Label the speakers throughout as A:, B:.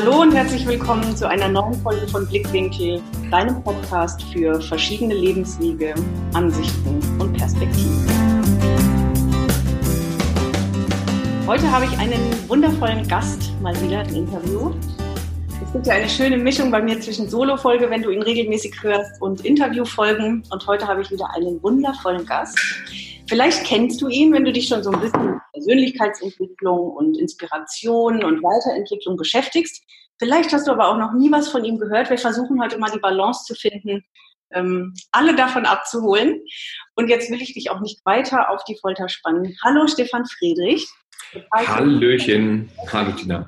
A: Hallo und herzlich willkommen zu einer neuen Folge von Blickwinkel, deinem Podcast für verschiedene Lebenswege, Ansichten und Perspektiven. Heute habe ich einen wundervollen Gast, mal wieder ein Interview. Es gibt ja eine schöne Mischung bei mir zwischen Solo-Folge, wenn du ihn regelmäßig hörst, und Interviewfolgen. Und heute habe ich wieder einen wundervollen Gast. Vielleicht kennst du ihn, wenn du dich schon so ein bisschen Persönlichkeitsentwicklung und Inspiration und Weiterentwicklung beschäftigst. Vielleicht hast du aber auch noch nie was von ihm gehört. Wir versuchen heute mal die Balance zu finden, ähm, alle davon abzuholen. Und jetzt will ich dich auch nicht weiter auf die Folter spannen. Hallo Stefan Friedrich.
B: Hallöchen. Hallo Tina.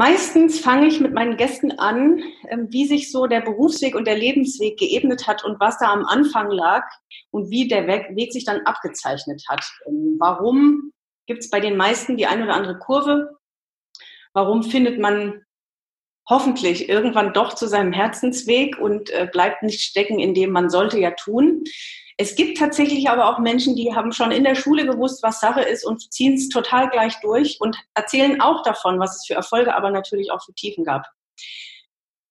A: Meistens fange ich mit meinen Gästen an, ähm, wie sich so der Berufsweg und der Lebensweg geebnet hat und was da am Anfang lag und wie der Weg sich dann abgezeichnet hat. Ähm, warum gibt es bei den meisten die eine oder andere Kurve? Warum findet man hoffentlich irgendwann doch zu seinem Herzensweg und äh, bleibt nicht stecken in dem man sollte ja tun? Es gibt tatsächlich aber auch Menschen, die haben schon in der Schule gewusst, was Sache ist und ziehen es total gleich durch und erzählen auch davon, was es für Erfolge, aber natürlich auch für Tiefen gab.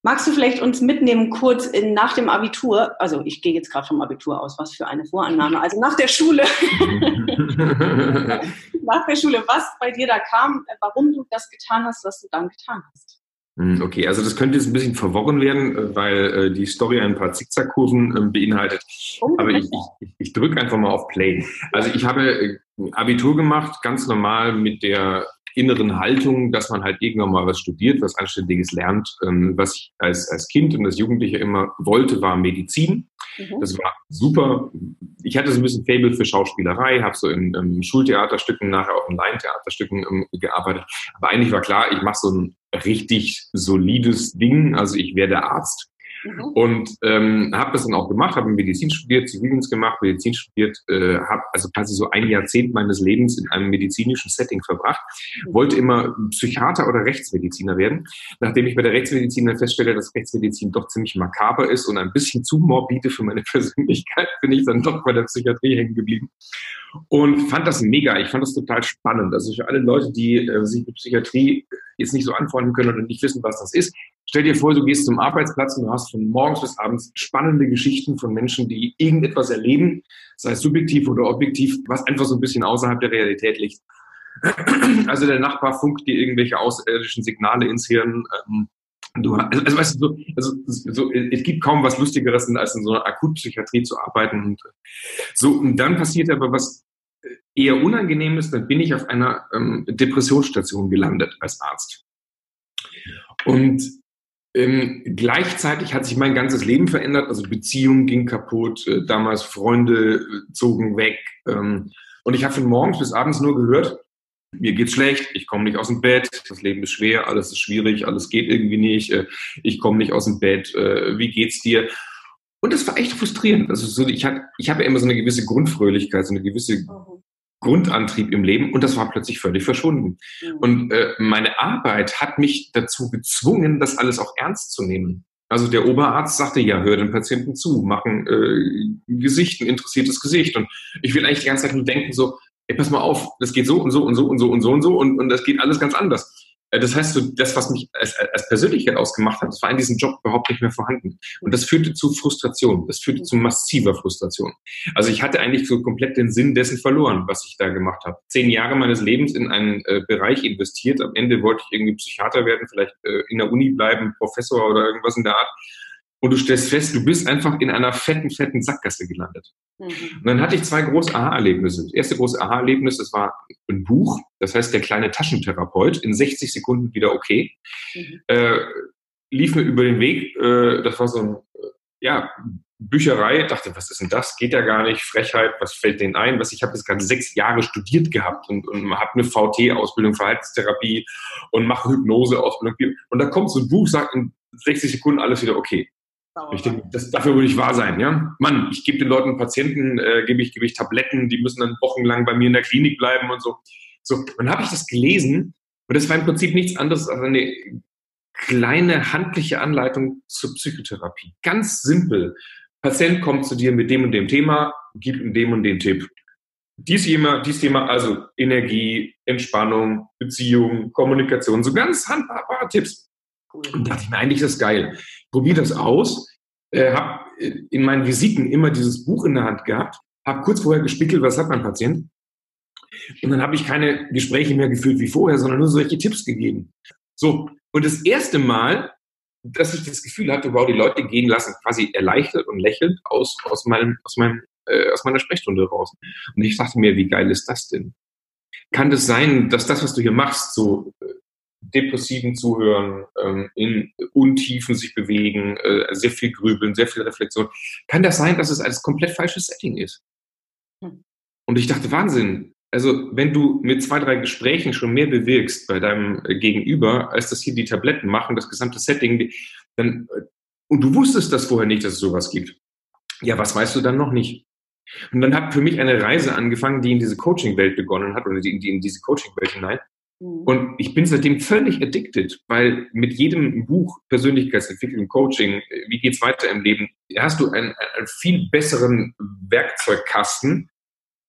A: Magst du vielleicht uns mitnehmen kurz in, nach dem Abitur? Also ich gehe jetzt gerade vom Abitur aus, was für eine Vorannahme. Also nach der Schule. nach der Schule, was bei dir da kam, warum du das getan hast, was du dann getan hast.
B: Hm, okay, also das könnte jetzt ein bisschen verworren werden, äh, weil äh, die Story ein paar Zickzackkurven äh, beinhaltet. Oh, Aber ich, ich, ich drücke einfach mal auf Play. Also ich habe äh, Abitur gemacht, ganz normal mit der inneren Haltung, dass man halt irgendwann mal was studiert, was Anständiges lernt. Ähm, was ich als, als Kind und als Jugendlicher immer wollte, war Medizin. Mhm. Das war super. Ich hatte so ein bisschen Fable für Schauspielerei, habe so in, in Schultheaterstücken, nachher auch in Laientheaterstücken ähm, gearbeitet. Aber eigentlich war klar, ich mache so ein richtig solides Ding. Also ich werde Arzt. Mhm. Und ähm, habe das dann auch gemacht, habe Medizin studiert, Zivildienst gemacht, Medizin studiert, äh, habe also quasi so ein Jahrzehnt meines Lebens in einem medizinischen Setting verbracht, mhm. wollte immer Psychiater oder Rechtsmediziner werden. Nachdem ich bei der Rechtsmedizin dann feststelle, dass Rechtsmedizin doch ziemlich makaber ist und ein bisschen zu morbide für meine Persönlichkeit, bin ich dann doch bei der Psychiatrie hängen geblieben und fand das mega. Ich fand das total spannend. Also für alle Leute, die äh, sich mit Psychiatrie jetzt nicht so anfreunden können oder nicht wissen, was das ist, stell dir vor, du gehst zum Arbeitsplatz und du hast von morgens bis abends spannende Geschichten von Menschen, die irgendetwas erleben, sei es subjektiv oder objektiv, was einfach so ein bisschen außerhalb der Realität liegt. Also der Nachbar funkt dir irgendwelche außerirdischen Signale ins Hirn. Ähm, Du, also, also, weißt du, so, also, so, es gibt kaum was Lustigeres, als in so einer Akutpsychiatrie zu arbeiten. Und so, und dann passiert aber was eher unangenehm ist, dann bin ich auf einer ähm, Depressionsstation gelandet als Arzt. Und ähm, gleichzeitig hat sich mein ganzes Leben verändert, also Beziehung ging kaputt, äh, damals Freunde äh, zogen weg. Ähm, und ich habe von morgens bis abends nur gehört, mir geht's schlecht, ich komme nicht aus dem Bett, das Leben ist schwer, alles ist schwierig, alles geht irgendwie nicht, äh, ich komme nicht aus dem Bett, äh, wie geht's dir? Und das war echt frustrierend. Also so, ich, hab, ich habe ja immer so eine gewisse Grundfröhlichkeit, so eine gewisse mhm. Grundantrieb im Leben und das war plötzlich völlig verschwunden. Mhm. Und äh, meine Arbeit hat mich dazu gezwungen, das alles auch ernst zu nehmen. Also der Oberarzt sagte, ja, hör den Patienten zu, machen äh, Gesicht, ein interessiertes Gesicht. Und ich will eigentlich die ganze Zeit nur denken so, ey, pass mal auf, das geht so und so und so und so und so und so und, und das geht alles ganz anders. Äh, das heißt, so, das, was mich als, als Persönlichkeit ausgemacht hat, das war in diesem Job überhaupt nicht mehr vorhanden. Und das führte zu Frustration. Das führte zu massiver Frustration. Also ich hatte eigentlich so komplett den Sinn dessen verloren, was ich da gemacht habe. Zehn Jahre meines Lebens in einen äh, Bereich investiert. Am Ende wollte ich irgendwie Psychiater werden, vielleicht äh, in der Uni bleiben, Professor oder irgendwas in der Art und du stellst fest, du bist einfach in einer fetten, fetten Sackgasse gelandet. Mhm. Und dann hatte ich zwei große Aha-Erlebnisse. Das erste große Aha-Erlebnis, das war ein Buch, das heißt Der kleine Taschentherapeut, in 60 Sekunden wieder okay. Mhm. Äh, lief mir über den Weg, äh, das war so ein, äh, ja, Bücherei, dachte, was ist denn das? Geht ja gar nicht, Frechheit, was fällt denen ein? Was ich habe jetzt gerade sechs Jahre studiert gehabt und, und habe eine VT-Ausbildung, Verhaltenstherapie und mache Hypnose-Ausbildung. Und da kommt so ein Buch, sagt in 60 Sekunden alles wieder okay. Ich denke, das, dafür würde ich wahr sein, ja. Mann, ich gebe den Leuten Patienten, äh, gebe ich, gebe ich Tabletten, die müssen dann wochenlang bei mir in der Klinik bleiben und so. So, dann habe ich das gelesen und das war im Prinzip nichts anderes als eine kleine handliche Anleitung zur Psychotherapie. Ganz simpel. Patient kommt zu dir mit dem und dem Thema, gib ihm dem und den Tipp. dies Thema, dies Thema, also Energie, Entspannung, Beziehung, Kommunikation, so ganz handbare Tipps. Cool. Und dachte ich mir, eigentlich ist das geil. Probier das aus. Äh, habe in meinen Visiten immer dieses Buch in der Hand gehabt, habe kurz vorher gespickelt, was hat mein Patient. Und dann habe ich keine Gespräche mehr geführt wie vorher, sondern nur solche Tipps gegeben. So, und das erste Mal, dass ich das Gefühl hatte, wow, die Leute gehen lassen, quasi erleichtert und lächelnd aus, aus, meinem, aus, meinem, äh, aus meiner Sprechstunde raus. Und ich dachte mir, wie geil ist das denn? Kann das sein, dass das, was du hier machst, so äh, depressiven Zuhören, ähm, in Untiefen sich bewegen, äh, sehr viel grübeln, sehr viel Reflexion, kann das sein, dass es als komplett falsches Setting ist? Hm. Und ich dachte, Wahnsinn, also wenn du mit zwei, drei Gesprächen schon mehr bewirkst bei deinem äh, Gegenüber, als das hier die Tabletten machen, das gesamte Setting, dann, äh, und du wusstest das vorher nicht, dass es sowas gibt. Ja, was weißt du dann noch nicht? Und dann hat für mich eine Reise angefangen, die in diese Coaching-Welt begonnen hat, oder die, die in diese Coaching-Welt hinein. Mhm. Und ich bin seitdem völlig addicted, weil mit jedem Buch Persönlichkeitsentwicklung, Coaching, wie geht's weiter im Leben, hast du einen, einen viel besseren Werkzeugkasten,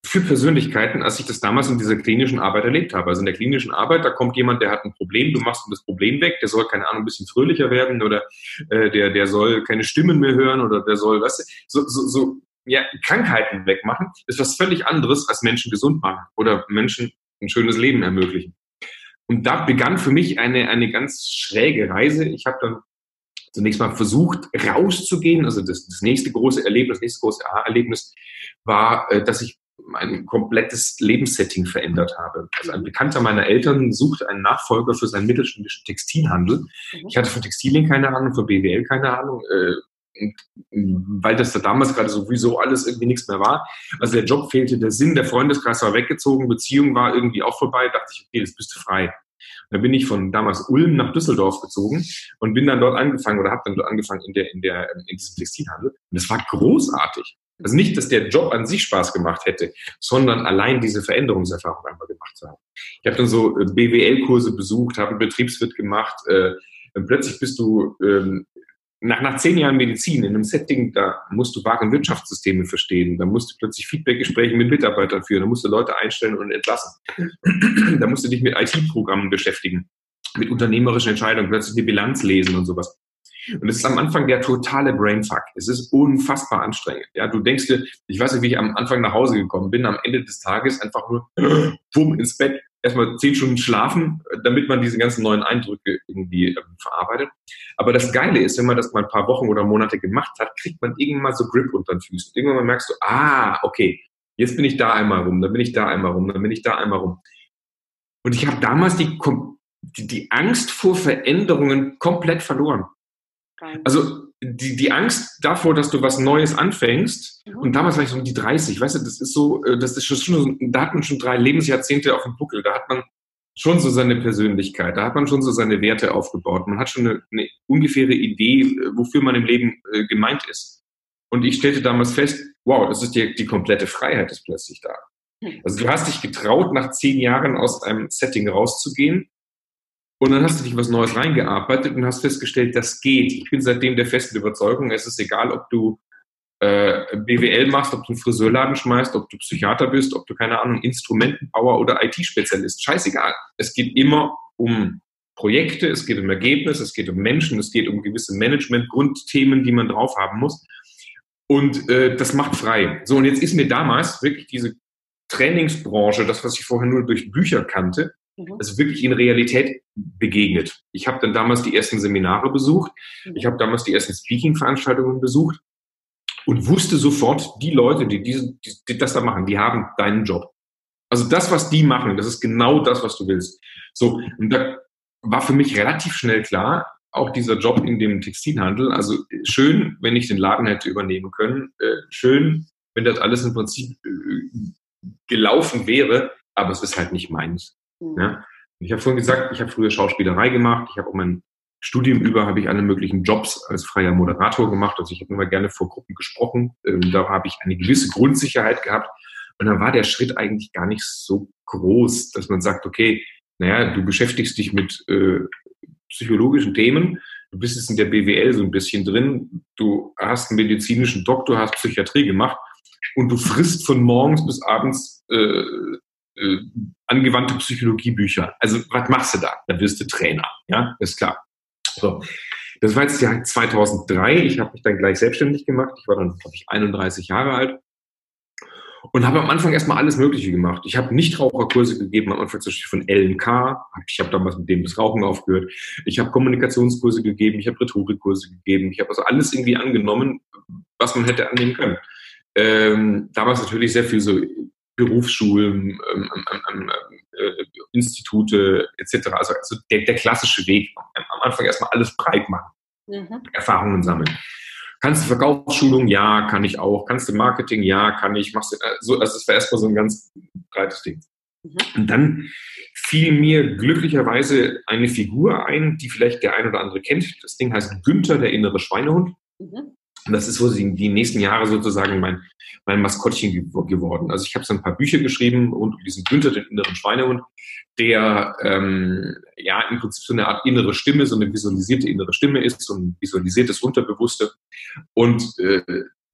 B: für Persönlichkeiten, als ich das damals in dieser klinischen Arbeit erlebt habe. Also in der klinischen Arbeit, da kommt jemand, der hat ein Problem, du machst ihm das Problem weg, der soll, keine Ahnung, ein bisschen fröhlicher werden oder äh, der, der soll keine Stimmen mehr hören oder der soll, weißt du, so, so, so ja, Krankheiten wegmachen, ist was völlig anderes als Menschen gesund machen oder Menschen ein schönes Leben ermöglichen. Und da begann für mich eine, eine ganz schräge Reise. Ich habe dann zunächst mal versucht, rauszugehen. Also das, das nächste große Erlebnis, das nächste große Erlebnis war, äh, dass ich mein komplettes Lebenssetting verändert habe. Also ein Bekannter meiner Eltern suchte einen Nachfolger für seinen mittelständischen Textilhandel. Mhm. Ich hatte von Textilien keine Ahnung, von BWL keine Ahnung. Äh, weil das da damals gerade sowieso alles irgendwie nichts mehr war. Also der Job fehlte, der Sinn, der Freundeskreis war weggezogen, Beziehung war irgendwie auch vorbei, dachte ich, okay, jetzt bist du frei. Da bin ich von damals Ulm nach Düsseldorf gezogen und bin dann dort angefangen oder habe dann dort angefangen in der in der in diesem Textilhandel. Und das war großartig. Also nicht, dass der Job an sich Spaß gemacht hätte, sondern allein diese Veränderungserfahrung einmal gemacht zu haben. Ich habe dann so äh, BWL-Kurse besucht, habe Betriebswirt gemacht. Äh, plötzlich bist du ähm, nach, nach zehn Jahren Medizin in einem Setting, da musst du wahre Wirtschaftssysteme verstehen, da musst du plötzlich Feedbackgespräche mit Mitarbeitern führen, da musst du Leute einstellen und entlassen. da musst du dich mit IT-Programmen beschäftigen, mit unternehmerischen Entscheidungen, plötzlich die Bilanz lesen und sowas. Und es ist am Anfang der totale Brainfuck. Es ist unfassbar anstrengend. Ja, du denkst dir, ich weiß nicht, wie ich am Anfang nach Hause gekommen bin, am Ende des Tages einfach nur bumm ins Bett, erstmal zehn Stunden schlafen, damit man diese ganzen neuen Eindrücke irgendwie äh, verarbeitet. Aber das Geile ist, wenn man das mal ein paar Wochen oder Monate gemacht hat, kriegt man irgendwann mal so Grip unter den Füßen. Irgendwann merkst du, ah, okay, jetzt bin ich da einmal rum, dann bin ich da einmal rum, dann bin ich da einmal rum. Und ich habe damals die, die, die Angst vor Veränderungen komplett verloren. Also die, die Angst davor, dass du was Neues anfängst, mhm. und damals war ich so um die 30, weißt du, das ist so, äh, das ist schon, da hat man schon drei Lebensjahrzehnte auf dem Buckel, da hat man schon so seine Persönlichkeit, da hat man schon so seine Werte aufgebaut, man hat schon eine, eine ungefähre Idee, äh, wofür man im Leben äh, gemeint ist. Und ich stellte damals fest, wow, das ist die, die komplette Freiheit ist plötzlich da. Hm. Also du hast dich getraut, nach zehn Jahren aus einem Setting rauszugehen und dann hast du dich was Neues reingearbeitet und hast festgestellt, das geht. Ich bin seitdem der festen Überzeugung, es ist egal, ob du äh, BWL machst, ob du einen Friseurladen schmeißt, ob du Psychiater bist, ob du, keine Ahnung, Instrumentenbauer oder IT-Spezialist. Scheißegal. Es geht immer um Projekte, es geht um Ergebnisse, es geht um Menschen, es geht um gewisse Management-Grundthemen, die man drauf haben muss. Und äh, das macht frei. So, und jetzt ist mir damals wirklich diese Trainingsbranche, das, was ich vorher nur durch Bücher kannte, Mhm. also wirklich in Realität begegnet. Ich habe dann damals die ersten Seminare besucht, mhm. ich habe damals die ersten Speaking-Veranstaltungen besucht und wusste sofort, die Leute, die, diese, die das da machen, die haben deinen Job. Also das, was die machen, das ist genau das, was du willst. So, und da war für mich relativ schnell klar, auch dieser Job in dem Textilhandel, also schön, wenn ich den Laden hätte übernehmen können, äh, schön, wenn das alles im Prinzip äh, gelaufen wäre, aber es ist halt nicht meins. Ja? Ich habe vorhin gesagt, ich habe früher Schauspielerei gemacht. Ich habe auch mein Studium über habe ich alle möglichen Jobs als freier Moderator gemacht. Also ich habe immer gerne vor Gruppen gesprochen. Ähm, da habe ich eine gewisse Grundsicherheit gehabt. Und dann war der Schritt eigentlich gar nicht so groß, dass man sagt, okay, naja, du beschäftigst dich mit äh, psychologischen Themen, du bist jetzt in der BWL so ein bisschen drin, du hast einen medizinischen Doktor, hast Psychiatrie gemacht, und du frisst von morgens bis abends äh, äh, angewandte Psychologiebücher. Also was machst du da? Da wirst du Trainer, ja, ist klar. So. Das war jetzt Jahr 2003. Ich habe mich dann gleich selbstständig gemacht. Ich war dann, glaube ich, 31 Jahre alt und habe am Anfang erstmal alles Mögliche gemacht. Ich habe Nichtraucherkurse gegeben, am Anfang zum Beispiel von LNK. Ich habe damals mit dem das Rauchen aufgehört. Ich habe Kommunikationskurse gegeben, ich habe Rhetorikkurse gegeben. Ich habe also alles irgendwie angenommen, was man hätte annehmen können. Ähm, damals natürlich sehr viel so Berufsschulen, ähm, ähm, ähm, äh, Institute etc. Also, also der, der, klassische Weg. Am Anfang erstmal alles breit machen, mhm. Erfahrungen sammeln. Kannst du Verkaufsschulung? Ja, kann ich auch. Kannst du Marketing? Ja, kann ich. Machst du, also, also das war erstmal so ein ganz breites Ding. Mhm. Und dann fiel mir glücklicherweise eine Figur ein, die vielleicht der ein oder andere kennt. Das Ding heißt Günther, der innere Schweinehund. Mhm. Und das ist so die, die nächsten Jahre sozusagen mein, mein Maskottchen geworden. Also ich habe so ein paar Bücher geschrieben und um diesen Günther, den inneren Schweinehund, der ähm, ja im Prinzip so eine Art innere Stimme, so eine visualisierte innere Stimme ist, so ein visualisiertes Unterbewusste. Und äh,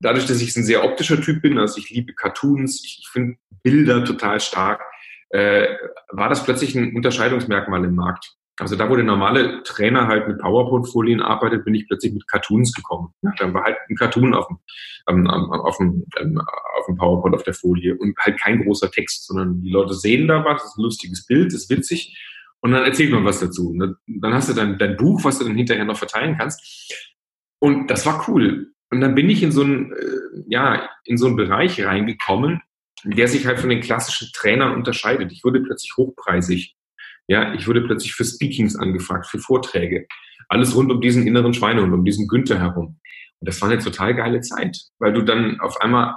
B: dadurch, dass ich ein sehr optischer Typ bin, also ich liebe Cartoons, ich, ich finde Bilder total stark, äh, war das plötzlich ein Unterscheidungsmerkmal im Markt. Also da, wo der normale Trainer halt mit PowerPoint-Folien arbeitet, bin ich plötzlich mit Cartoons gekommen. Ja, dann war halt ein Cartoon auf dem, ähm, auf, dem, ähm, auf dem PowerPoint auf der Folie und halt kein großer Text, sondern die Leute sehen da was, das ist ein lustiges Bild, das ist witzig und dann erzählt man was dazu. Dann hast du dein, dein Buch, was du dann hinterher noch verteilen kannst. Und das war cool. Und dann bin ich in so einen, äh, ja, in so einen Bereich reingekommen, der sich halt von den klassischen Trainern unterscheidet. Ich wurde plötzlich hochpreisig. Ja, ich wurde plötzlich für Speakings angefragt, für Vorträge. Alles rund um diesen inneren Schweinehund, um diesen Günther herum. Und das war eine total geile Zeit, weil du dann auf einmal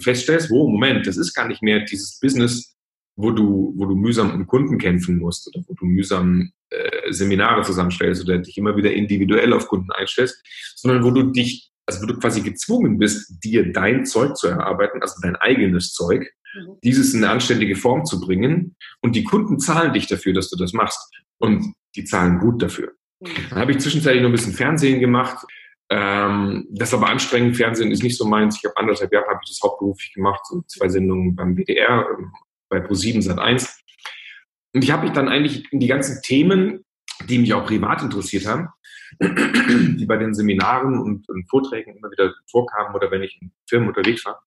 B: feststellst, wo, Moment, das ist gar nicht mehr dieses Business, wo du, wo du mühsam um Kunden kämpfen musst oder wo du mühsam äh, Seminare zusammenstellst oder dich immer wieder individuell auf Kunden einstellst, sondern wo du dich, also wo du quasi gezwungen bist, dir dein Zeug zu erarbeiten, also dein eigenes Zeug. Dieses in eine anständige Form zu bringen. Und die Kunden zahlen dich dafür, dass du das machst. Und die zahlen gut dafür. Mhm. Dann habe ich zwischenzeitlich noch ein bisschen Fernsehen gemacht. Ähm, das ist aber anstrengend. Fernsehen ist nicht so meins. Ich habe anderthalb Jahre habe ich das hauptberuflich gemacht, so zwei Sendungen beim WDR, ähm, bei Pro7 Sat 1. Und ich habe mich dann eigentlich in die ganzen Themen, die mich auch privat interessiert haben, die bei den Seminaren und, und Vorträgen immer wieder vorkamen oder wenn ich in Firmen unterwegs war,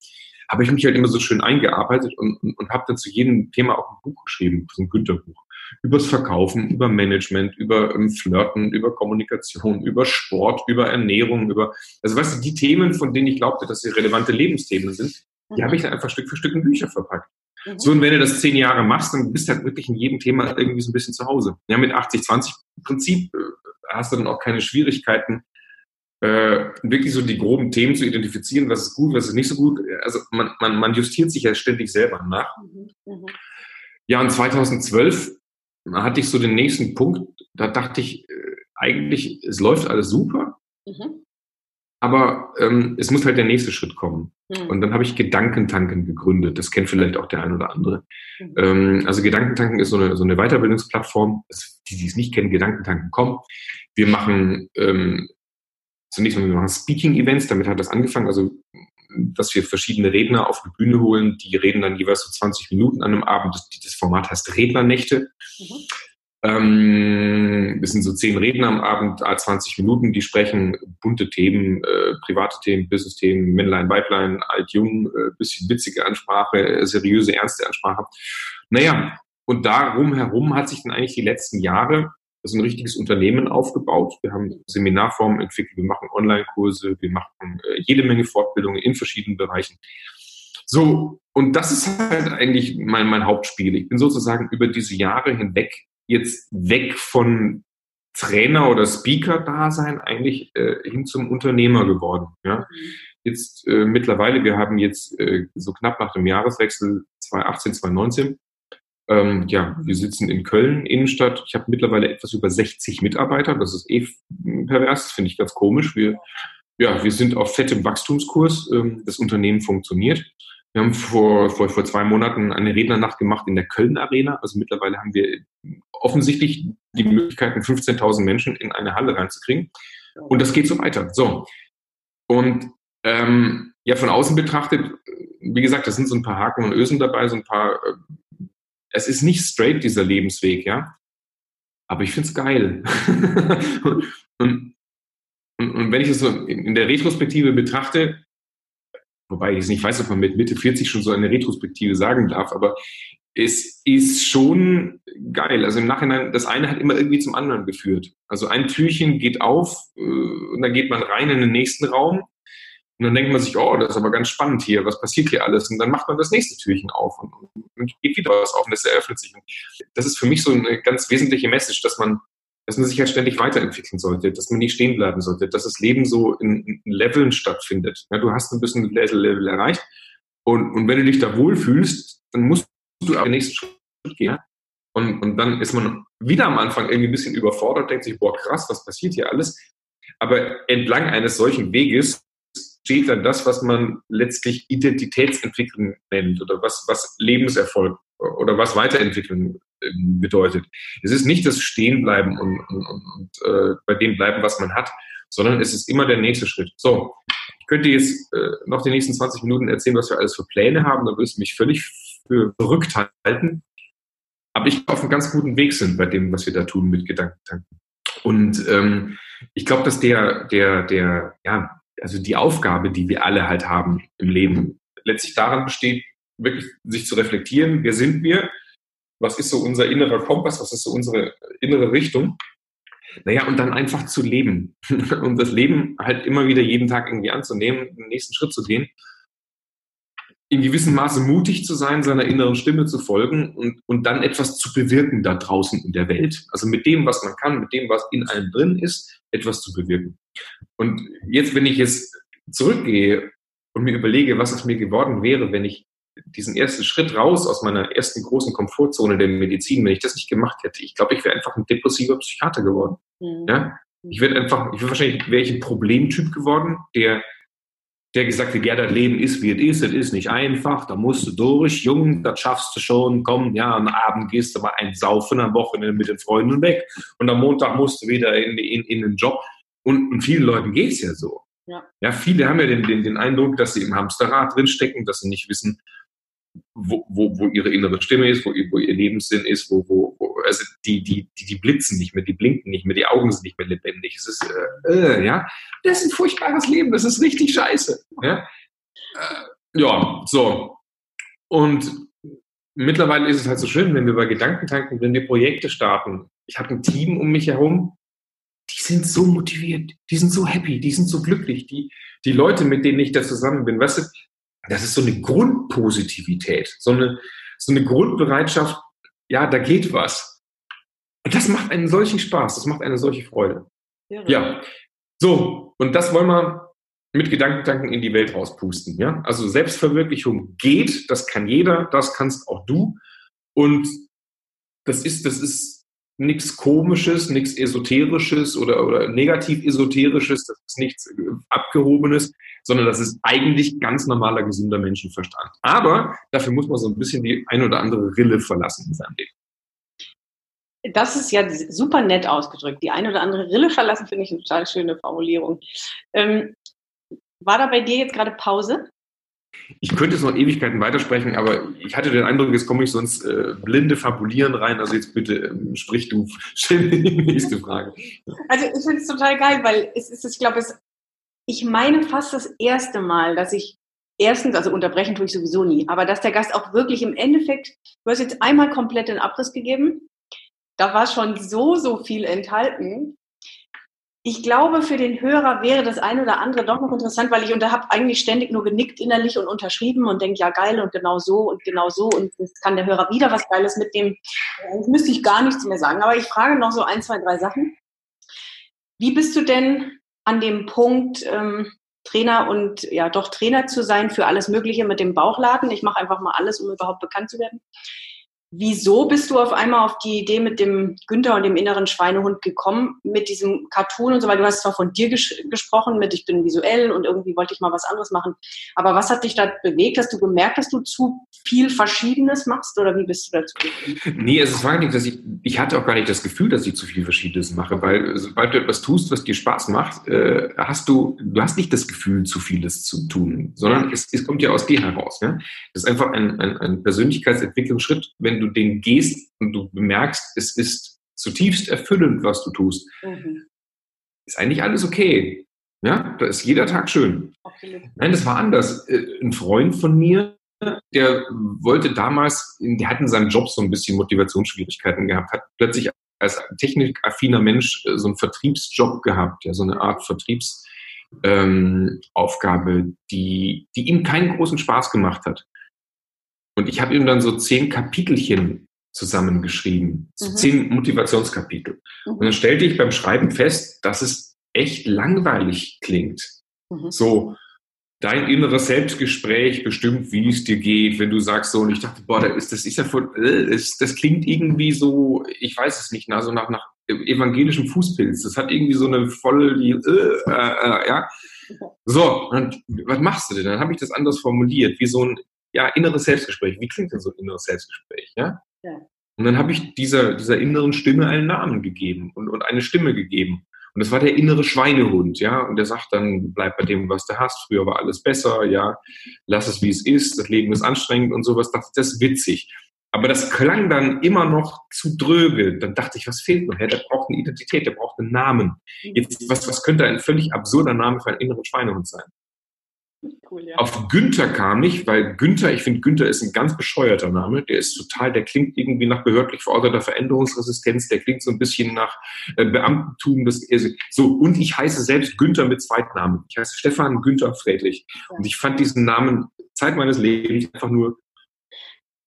B: habe ich mich halt immer so schön eingearbeitet und, und, und habe dann zu jedem Thema auch ein Buch geschrieben, so ein Günther-Buch. Übers Verkaufen, über Management, über ähm, Flirten, über Kommunikation, über Sport, über Ernährung, über, also weißt du, die Themen, von denen ich glaubte, dass sie relevante Lebensthemen sind, die habe ich dann einfach Stück für Stück in Bücher verpackt. Mhm. So, und wenn du das zehn Jahre machst, dann bist du halt wirklich in jedem Thema irgendwie so ein bisschen zu Hause. Ja, mit 80-20 Prinzip äh, hast du dann auch keine Schwierigkeiten, äh, wirklich so die groben Themen zu identifizieren, was ist gut, was ist nicht so gut. Also man, man, man justiert sich ja ständig selber nach. Mhm. Mhm. Ja, und 2012 hatte ich so den nächsten Punkt, da dachte ich, äh, eigentlich, es läuft alles super, mhm. aber ähm, es muss halt der nächste Schritt kommen. Mhm. Und dann habe ich Gedankentanken gegründet. Das kennt vielleicht auch der ein oder andere. Mhm. Ähm, also Gedankentanken ist so eine, so eine Weiterbildungsplattform. Die, die es nicht kennen, Gedankentanken.com. Wir machen ähm, zunächst mal, wir machen Speaking-Events, damit hat das angefangen, also dass wir verschiedene Redner auf die Bühne holen, die reden dann jeweils so 20 Minuten an einem Abend. Das, das Format heißt Rednernächte. Mhm. Ähm, es sind so zehn Redner am Abend, 20 Minuten, die sprechen bunte Themen, äh, private Themen, Business-Themen, Männlein, Weiblein, alt, jung, äh, bisschen witzige Ansprache, seriöse, ernste Ansprache. Naja, und darum herum hat sich dann eigentlich die letzten Jahre das ist ein richtiges Unternehmen aufgebaut. Wir haben Seminarformen entwickelt, wir machen Online-Kurse, wir machen äh, jede Menge Fortbildungen in verschiedenen Bereichen. So, und das ist halt eigentlich mein, mein Hauptspiel. Ich bin sozusagen über diese Jahre hinweg jetzt weg von Trainer oder Speaker-Dasein eigentlich äh, hin zum Unternehmer geworden. Ja. Jetzt äh, mittlerweile, wir haben jetzt äh, so knapp nach dem Jahreswechsel 2018, 2019 ähm, ja, wir sitzen in Köln, Innenstadt. Ich habe mittlerweile etwas über 60 Mitarbeiter. Das ist eh pervers, das finde ich ganz komisch. Wir, ja, wir sind auf fettem Wachstumskurs. Ähm, das Unternehmen funktioniert. Wir haben vor, vor, vor zwei Monaten eine Rednernacht gemacht in der Köln Arena. Also mittlerweile haben wir offensichtlich die Möglichkeit, 15.000 Menschen in eine Halle reinzukriegen. Und das geht so weiter. So. Und ähm, ja, von außen betrachtet, wie gesagt, da sind so ein paar Haken und Ösen dabei, so ein paar, äh, es ist nicht straight, dieser Lebensweg, ja. Aber ich finde es geil. und, und, und, wenn ich es so in, der Retrospektive betrachte, wobei ich nicht weiß, ob man mit Mitte 40 schon so eine Retrospektive sagen darf, aber es ist schon geil. Also im Nachhinein, das eine hat immer irgendwie zum anderen geführt. Also ein Türchen geht auf äh, und dann geht man rein in den nächsten Raum und dann denkt man sich, oh, das ist aber ganz spannend hier, was passiert hier alles? Und dann macht man das nächste Türchen auf und, und geht wieder was auf und es eröffnet sich. Und das ist für mich so eine ganz wesentliche Message, dass man, dass man sich halt ständig weiterentwickeln sollte, dass man nicht stehen bleiben sollte, dass das Leben so in, in Leveln stattfindet. Ja, du hast ein bisschen Level erreicht und, und wenn du dich da wohlfühlst, dann musst du aber den nächsten Schritt gehen. Und, und dann ist man wieder am Anfang irgendwie ein bisschen überfordert, denkt sich, boah, krass, was passiert hier alles? Aber entlang eines solchen Weges steht dann das, was man letztlich Identitätsentwicklung nennt oder was, was Lebenserfolg oder was Weiterentwicklung ähm, bedeutet. Es ist nicht das Stehenbleiben und, und, und äh, bei dem bleiben, was man hat, sondern es ist immer der nächste Schritt. So, ich könnte jetzt äh, noch die nächsten 20 Minuten erzählen, was wir alles für Pläne haben, da würdest du mich völlig für verrückt halten. Aber ich auf einem ganz guten Weg sind bei dem, was wir da tun mit Gedankentanken. Und ähm, ich glaube, dass der, der, der, ja, also die Aufgabe, die wir alle halt haben im Leben, letztlich daran besteht, wirklich sich zu reflektieren, wer sind wir, was ist so unser innerer Kompass, was ist so unsere innere Richtung. Naja, und dann einfach zu leben. und das Leben halt immer wieder jeden Tag irgendwie anzunehmen, den nächsten Schritt zu gehen. In gewissem Maße mutig zu sein, seiner inneren Stimme zu folgen und, und dann etwas zu bewirken da draußen in der Welt. Also mit dem, was man kann, mit dem, was in einem drin ist, etwas zu bewirken. Und jetzt, wenn ich jetzt zurückgehe und mir überlege, was es mir geworden wäre, wenn ich diesen ersten Schritt raus aus meiner ersten großen Komfortzone der Medizin, wenn ich das nicht gemacht hätte, ich glaube, ich wäre einfach ein depressiver Psychiater geworden. Mhm. Ja? Ich werde einfach, ich wäre wahrscheinlich wäre ich ein Problemtyp geworden, der, der gesagt hat, ja, das Leben ist, wie es ist, es ist nicht einfach, da musst du durch, Jung, das schaffst du schon, komm, ja, am Abend gehst du mal einsaufen, am Wochenende mit den Freunden weg und am Montag musst du wieder in, in, in den Job. Und, und vielen Leuten geht es ja so. Ja. ja, viele haben ja den, den, den Eindruck, dass sie im Hamsterrad drinstecken, dass sie nicht wissen, wo, wo, wo ihre innere Stimme ist, wo, wo ihr Lebenssinn ist, wo, wo, wo also die, die, die, die blitzen nicht mehr, die blinken nicht mehr, die Augen sind nicht mehr lebendig. Es ist, äh, äh, ja, das ist ein furchtbares Leben, das ist richtig scheiße. Ja, äh, ja so. Und mittlerweile ist es halt so schön, wenn wir bei Gedanken tanken, wenn wir Projekte starten. Ich habe ein Team um mich herum, die sind so motiviert, die sind so happy, die sind so glücklich. Die, die Leute, mit denen ich da zusammen bin, weißt du, das ist so eine Grundpositivität, so eine, so eine Grundbereitschaft, ja, da geht was. Und das macht einen solchen Spaß, das macht eine solche Freude. Ja. ja. So, und das wollen wir mit Gedankentanken in die Welt rauspusten. Ja? Also Selbstverwirklichung geht, das kann jeder, das kannst auch du. Und das ist, das ist nichts Komisches, nichts Esoterisches oder, oder negativ Esoterisches, das ist nichts äh, Abgehobenes, sondern das ist eigentlich ganz normaler, gesunder Menschenverstand. Aber dafür muss man so ein bisschen die ein oder andere Rille verlassen in seinem Leben.
A: Das ist ja super nett ausgedrückt. Die eine oder andere Rille verlassen finde ich eine total schöne Formulierung. Ähm, war da bei dir jetzt gerade Pause?
B: Ich könnte jetzt noch Ewigkeiten weitersprechen, aber ich hatte den Eindruck, jetzt komme ich sonst äh, blinde Fabulieren rein. Also jetzt bitte ähm, sprich du, stell mir die nächste Frage.
A: Also ich finde es total geil, weil es ist, ich glaube, es, ich meine fast das erste Mal, dass ich erstens, also unterbrechen tue ich sowieso nie, aber dass der Gast auch wirklich im Endeffekt, du hast jetzt einmal komplett den Abriss gegeben, da war schon so, so viel enthalten, ich glaube, für den Hörer wäre das eine oder andere doch noch interessant, weil ich da habe eigentlich ständig nur genickt innerlich und unterschrieben und denke, ja geil und genau so und genau so und jetzt kann der Hörer wieder was Geiles mitnehmen. Jetzt müsste ich gar nichts mehr sagen. Aber ich frage noch so ein, zwei, drei Sachen. Wie bist du denn an dem Punkt, ähm, Trainer und ja doch Trainer zu sein für alles Mögliche mit dem Bauchladen? Ich mache einfach mal alles, um überhaupt bekannt zu werden. Wieso bist du auf einmal auf die Idee mit dem Günther und dem inneren Schweinehund gekommen, mit diesem Cartoon und so weiter? Du hast zwar von dir ges gesprochen, mit ich bin visuell und irgendwie wollte ich mal was anderes machen. Aber was hat dich da bewegt? Hast du gemerkt, dass du zu viel Verschiedenes machst oder wie bist du dazu
B: gekommen? Nee, es war nicht, dass ich, ich hatte auch gar nicht das Gefühl, dass ich zu viel Verschiedenes mache, weil sobald du etwas tust, was dir Spaß macht, äh, hast du, du hast nicht das Gefühl, zu vieles zu tun, sondern es, es kommt ja aus dir heraus. Ja? Das ist einfach ein, ein, ein Persönlichkeitsentwicklungsschritt, wenn du du den gehst und du bemerkst, es ist zutiefst erfüllend, was du tust, mhm. ist eigentlich alles okay. Ja, da ist jeder Tag schön. Absolut. Nein, das war anders. Äh, ein Freund von mir, der wollte damals, der hat in seinem Job so ein bisschen Motivationsschwierigkeiten gehabt, hat plötzlich als technikaffiner Mensch äh, so einen Vertriebsjob gehabt, ja, so eine Art Vertriebsaufgabe, ähm, die, die ihm keinen großen Spaß gemacht hat. Und ich habe ihm dann so zehn Kapitelchen zusammengeschrieben, so mhm. zehn Motivationskapitel. Mhm. Und dann stellte ich beim Schreiben fest, dass es echt langweilig klingt. Mhm. So, dein inneres Selbstgespräch bestimmt, wie es dir geht, wenn du sagst so, und ich dachte, boah, das ist, das ist ja voll, äh, das, das klingt irgendwie so, ich weiß es nicht, also nach, nach evangelischem Fußpilz. Das hat irgendwie so eine volle, die, äh, äh, ja. So, und was machst du denn? Dann habe ich das anders formuliert, wie so ein ja, inneres Selbstgespräch. Wie klingt denn so ein inneres Selbstgespräch? Ja? ja. Und dann habe ich dieser, dieser inneren Stimme einen Namen gegeben und, und eine Stimme gegeben. Und das war der innere Schweinehund, ja. Und der sagt dann, bleib bei dem, was du hast. Früher war alles besser, ja. Lass es, wie es ist. Das Leben ist anstrengend und sowas. Das, das ist witzig. Aber das klang dann immer noch zu dröge. Dann dachte ich, was fehlt noch? Ja, der braucht eine Identität, der braucht einen Namen. Mhm. Jetzt, was, was könnte ein völlig absurder Name für einen inneren Schweinehund sein? Cool, ja. Auf Günther kam ich, weil Günther, ich finde, Günther ist ein ganz bescheuerter Name. Der ist total, der klingt irgendwie nach behördlich verorteter Veränderungsresistenz. Der klingt so ein bisschen nach äh, Beamtentum. Das, so, und ich heiße selbst Günther mit Zweitnamen. Ich heiße Stefan Günther Friedrich. Ja. Und ich fand diesen Namen Zeit meines Lebens einfach nur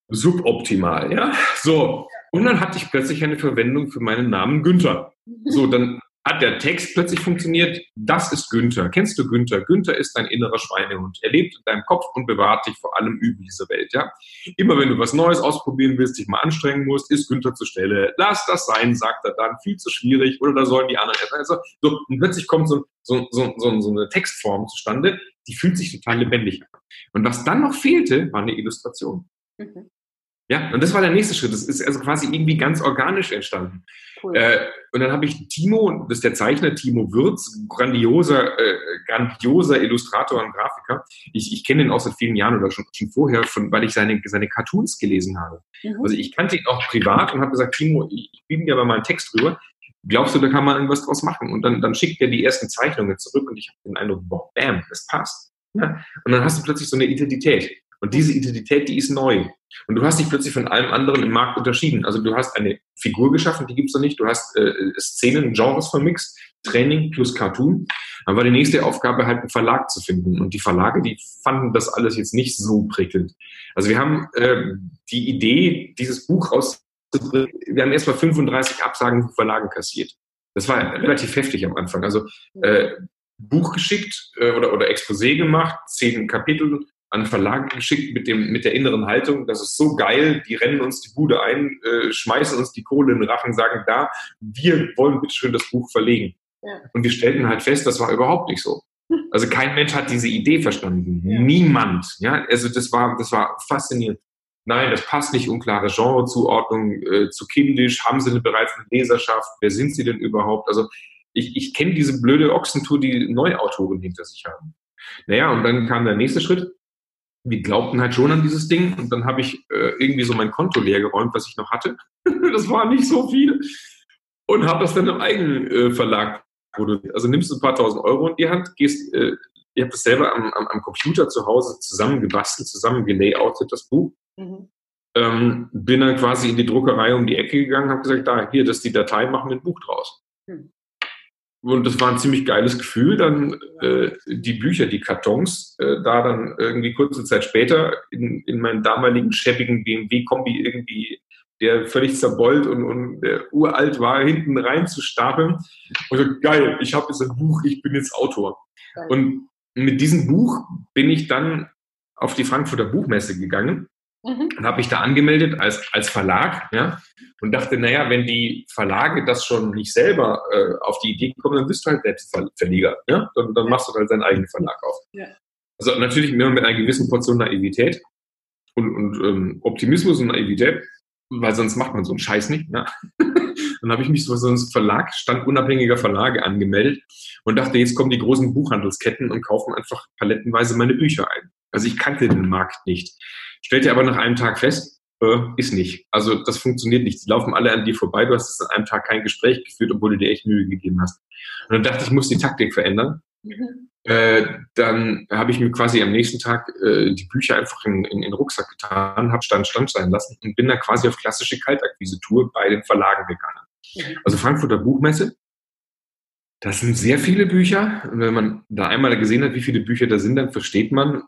B: suboptimal, ja. So. Und dann hatte ich plötzlich eine Verwendung für meinen Namen Günther. So, dann hat der Text plötzlich funktioniert. Das ist Günther. Kennst du Günther? Günther ist dein innerer Schweinehund. Er lebt in deinem Kopf und bewahrt dich vor allem Übel dieser Welt. Ja? Immer wenn du was Neues ausprobieren willst, dich mal anstrengen musst, ist Günther zur Stelle. Lass das sein, sagt er dann. Viel zu schwierig. Oder da sollen die anderen erst. Also, so, und plötzlich kommt so, so, so, so, so eine Textform zustande, die fühlt sich total lebendig an. Und was dann noch fehlte, war eine Illustration. Mhm. Ja, und das war der nächste Schritt. Das ist also quasi irgendwie ganz organisch entstanden. Cool. Äh, und dann habe ich Timo, das ist der Zeichner Timo Würz, grandioser, äh, grandioser Illustrator und Grafiker. Ich, ich kenne ihn auch seit vielen Jahren oder schon, schon vorher, von, weil ich seine, seine Cartoons gelesen habe. Mhm. Also ich kannte ihn auch privat und habe gesagt, Timo, ich, ich biete dir aber mal einen Text drüber. Glaubst du, da kann man irgendwas draus machen? Und dann, dann schickt er die ersten Zeichnungen zurück und ich habe den Eindruck, boah, bam, das passt. Ja? Und dann hast du plötzlich so eine Identität. Und diese Identität, die ist neu. Und du hast dich plötzlich von allem anderen im Markt unterschieden. Also du hast eine Figur geschaffen, die gibt's noch nicht. Du hast äh, Szenen, Genres vermixt, Training plus Cartoon. Dann war die nächste Aufgabe halt einen Verlag zu finden. Und die Verlage, die fanden das alles jetzt nicht so prickelnd. Also wir haben äh, die Idee, dieses Buch rauszubringen, wir haben erstmal 35 Absagen von Verlagen kassiert. Das war relativ heftig am Anfang. Also äh, Buch geschickt äh, oder, oder Exposé gemacht, zehn Kapitel, an Verlage geschickt mit, dem, mit der inneren Haltung, das ist so geil, die rennen uns die Bude ein, äh, schmeißen uns die Kohle in den Rachen, sagen, da, wir wollen bitte schön das Buch verlegen. Ja. Und wir stellten halt fest, das war überhaupt nicht so. Also kein Mensch hat diese Idee verstanden. Ja. Niemand. Ja, also das war, das war faszinierend. Nein, das passt nicht, unklare Genrezuordnung, äh, zu kindisch, haben sie bereits eine Leserschaft, wer sind sie denn überhaupt? Also ich, ich kenne diese blöde Ochsentour, die Neuautoren hinter sich haben. Naja, und dann kam der nächste Schritt wir glaubten halt schon an dieses Ding und dann habe ich äh, irgendwie so mein Konto leer geräumt, was ich noch hatte. das war nicht so viel. Und habe das dann im eigenen äh, Verlag produziert. Also nimmst du ein paar tausend Euro in die Hand, gehst, äh, ihr habt das selber am, am, am, Computer zu Hause zusammengebastelt, zusammen gelayoutet, das Buch. Mhm. Ähm, bin dann quasi in die Druckerei um die Ecke gegangen, habe gesagt, da, hier, das ist die Datei, machen wir ein Buch draus. Mhm. Und das war ein ziemlich geiles Gefühl, dann äh, die Bücher, die Kartons, äh, da dann irgendwie kurze Zeit später in, in meinen damaligen schäbigen BMW-Kombi irgendwie, der völlig zerbeult und, und der uralt war, hinten rein zu stapeln. Und so, geil, ich habe jetzt ein Buch, ich bin jetzt Autor. Und mit diesem Buch bin ich dann auf die Frankfurter Buchmesse gegangen Mhm. Und habe mich da angemeldet als, als Verlag, ja, und dachte, naja, wenn die Verlage das schon nicht selber äh, auf die Idee kommen, dann bist du halt selbst Verleger, ja, dann, dann machst du halt deinen eigenen Verlag auf. Ja. Also natürlich immer mit einer gewissen Portion Naivität und, und ähm, Optimismus und Naivität, weil sonst macht man so einen Scheiß nicht, ja. Dann habe ich mich so so ein Verlag, stand unabhängiger Verlage angemeldet und dachte, jetzt kommen die großen Buchhandelsketten und kaufen einfach palettenweise meine Bücher ein. Also ich kannte den Markt nicht. Stellte aber nach einem Tag fest, äh, ist nicht. Also das funktioniert nicht. Die laufen alle an dir vorbei. Du hast an einem Tag kein Gespräch geführt, obwohl du dir echt Mühe gegeben hast. Und dann dachte ich, ich muss die Taktik verändern. Mhm. Äh, dann habe ich mir quasi am nächsten Tag äh, die Bücher einfach in, in, in den Rucksack getan, habe Stand Stand sein lassen und bin da quasi auf klassische Kaltakquise-Tour bei den Verlagen gegangen. Mhm. Also Frankfurter Buchmesse. Das sind sehr viele Bücher. Und wenn man da einmal gesehen hat, wie viele Bücher da sind, dann versteht man,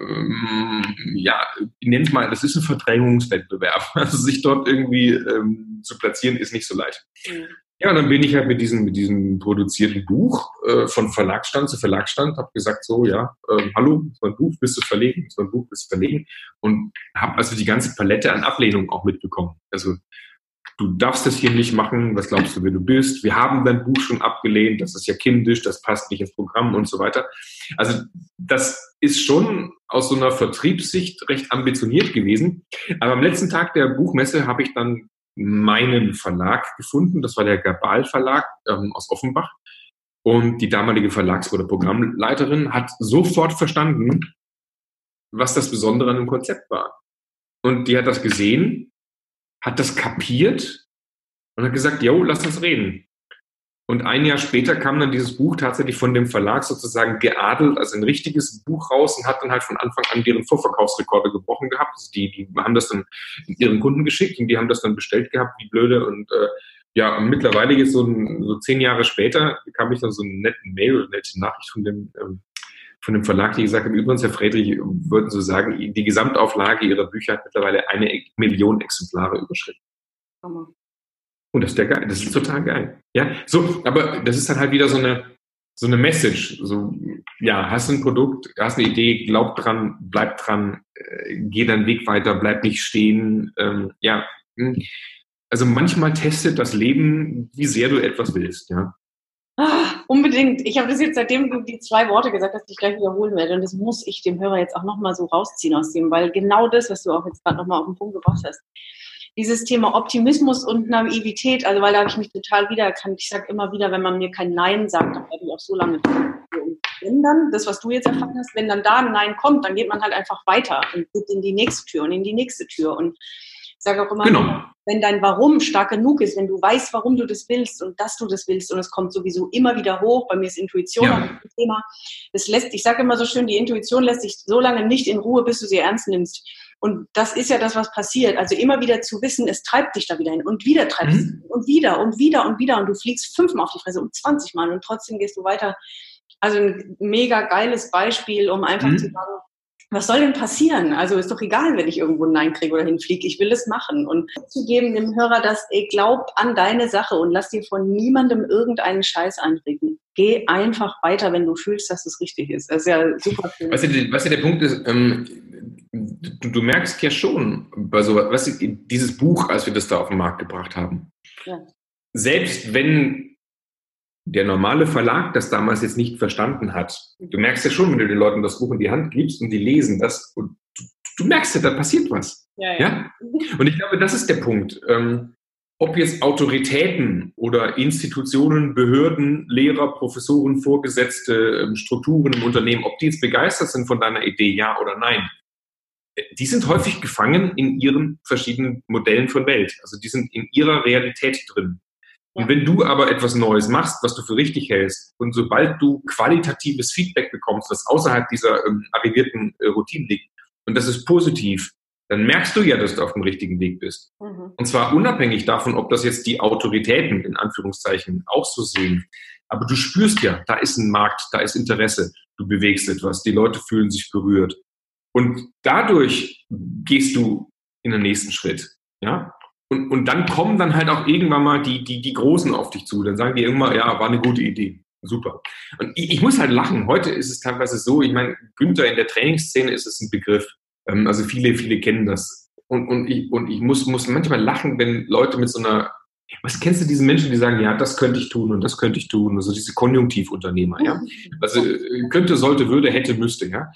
B: ähm, ja, ich nenne es mal, das ist ein Verdrängungswettbewerb. Also sich dort irgendwie ähm, zu platzieren, ist nicht so leicht. Mhm. Ja, und dann bin ich halt mit diesem, mit diesem produzierten Buch äh, von Verlagsstand zu Verlagsstand, habe gesagt so, ja, äh, hallo, ist mein Buch, bist du verlegen, ist mein Buch, bist du verlegen und habe also die ganze Palette an Ablehnung auch mitbekommen. Also du darfst das hier nicht machen, was glaubst du, wer du bist? Wir haben dein Buch schon abgelehnt, das ist ja kindisch, das passt nicht ins Programm und so weiter. Also das ist schon aus so einer Vertriebssicht recht ambitioniert gewesen. Aber am letzten Tag der Buchmesse habe ich dann meinen Verlag gefunden, das war der Gabal Verlag ähm, aus Offenbach. Und die damalige Verlags- oder Programmleiterin hat sofort verstanden, was das Besondere an dem Konzept war. Und die hat das gesehen hat das kapiert und hat gesagt, jo, lass uns reden. Und ein Jahr später kam dann dieses Buch tatsächlich von dem Verlag sozusagen geadelt, also ein richtiges Buch raus und hat dann halt von Anfang an deren Vorverkaufsrekorde gebrochen gehabt. Also die, die haben das dann ihren Kunden geschickt und die haben das dann bestellt gehabt, wie blöde. Und äh, ja, und mittlerweile jetzt so, ein, so zehn Jahre später bekam ich dann so einen netten Mail oder eine nette Nachricht von dem ähm, von dem Verlag, die gesagt haben, übrigens, Herr Friedrich, würden Sie sagen, die Gesamtauflage Ihrer Bücher hat mittlerweile eine Million Exemplare überschritten. Und das ist der geil, das ist total geil. Ja, so, aber das ist dann halt wieder so eine, so eine Message. So, ja, hast ein Produkt, hast eine Idee, glaub dran, bleib dran, äh, geh deinen Weg weiter, bleib nicht stehen. Ähm, ja, hm. also manchmal testet das Leben, wie sehr du etwas willst, ja.
A: Ah, unbedingt. Ich habe das jetzt, seitdem du die zwei Worte gesagt hast, die ich gleich wiederholen werde. Und das muss ich dem Hörer jetzt auch nochmal so rausziehen aus dem, weil genau das, was du auch jetzt gerade nochmal auf den Punkt gebracht hast, dieses Thema Optimismus und Naivität, also weil da habe ich mich total wiedererkannt. Ich sage immer wieder, wenn man mir kein Nein sagt, dann werde ich auch so lange. Wenn dann, das, was du jetzt erfahren hast, wenn dann da ein Nein kommt, dann geht man halt einfach weiter und geht in die nächste Tür und in die nächste Tür. Und sage auch immer, genau wenn dein Warum stark genug ist, wenn du weißt, warum du das willst und dass du das willst und es kommt sowieso immer wieder hoch, bei mir ist Intuition ja. ein Thema, das lässt, ich sage immer so schön, die Intuition lässt sich so lange nicht in Ruhe, bis du sie ernst nimmst. Und das ist ja das, was passiert. Also immer wieder zu wissen, es treibt dich da wieder hin und wieder treibt mhm. es und wieder und wieder und wieder und du fliegst fünfmal auf die Fresse und 20 Mal und trotzdem gehst du weiter. Also ein mega geiles Beispiel, um einfach mhm. zu sagen, was soll denn passieren? Also ist doch egal, wenn ich irgendwo ein Nein kriege oder hinfliege. Ich will es machen. Und zu geben dem Hörer, dass ey, glaub an deine Sache und lass dir von niemandem irgendeinen Scheiß anregen. Geh einfach weiter, wenn du fühlst, dass es richtig ist. Das ist ja super.
B: Schön. Weißt du, was ja der Punkt ist, ähm, du, du, merkst ja schon bei so, weißt du, dieses Buch, als wir das da auf den Markt gebracht haben. Ja. Selbst wenn der normale Verlag das damals jetzt nicht verstanden hat. Du merkst ja schon, wenn du den Leuten das Buch in die Hand gibst und die lesen das und du, du merkst ja, da passiert was. Ja, ja. ja, Und ich glaube, das ist der Punkt. Ähm, ob jetzt Autoritäten oder Institutionen, Behörden, Lehrer, Professoren, Vorgesetzte, ähm, Strukturen im Unternehmen, ob die jetzt begeistert sind von deiner Idee, ja oder nein, äh, die sind häufig gefangen in ihren verschiedenen Modellen von Welt. Also die sind in ihrer Realität drin. Und wenn du aber etwas Neues machst, was du für richtig hältst, und sobald du qualitatives Feedback bekommst, das außerhalb dieser ähm, arrivierten äh, Routinen liegt, und das ist positiv, dann merkst du ja, dass du auf dem richtigen Weg bist. Mhm. Und zwar unabhängig davon, ob das jetzt die Autoritäten in Anführungszeichen auch so sehen. Aber du spürst ja, da ist ein Markt, da ist Interesse, du bewegst etwas, die Leute fühlen sich berührt. Und dadurch gehst du in den nächsten Schritt. Ja? Und, und dann kommen dann halt auch irgendwann mal die, die, die Großen auf dich zu. Dann sagen die irgendwann, ja, war eine gute Idee. Super. Und ich, ich muss halt lachen. Heute ist es teilweise so, ich meine, Günther in der Trainingsszene ist es ein Begriff. Ähm, also viele, viele kennen das. Und, und, ich, und ich muss, muss manchmal lachen, wenn Leute mit so einer was kennst du diese Menschen, die sagen, ja, das könnte ich tun und das könnte ich tun, also diese Konjunktivunternehmer, ja? Also äh, könnte, sollte, würde, hätte, müsste, ja?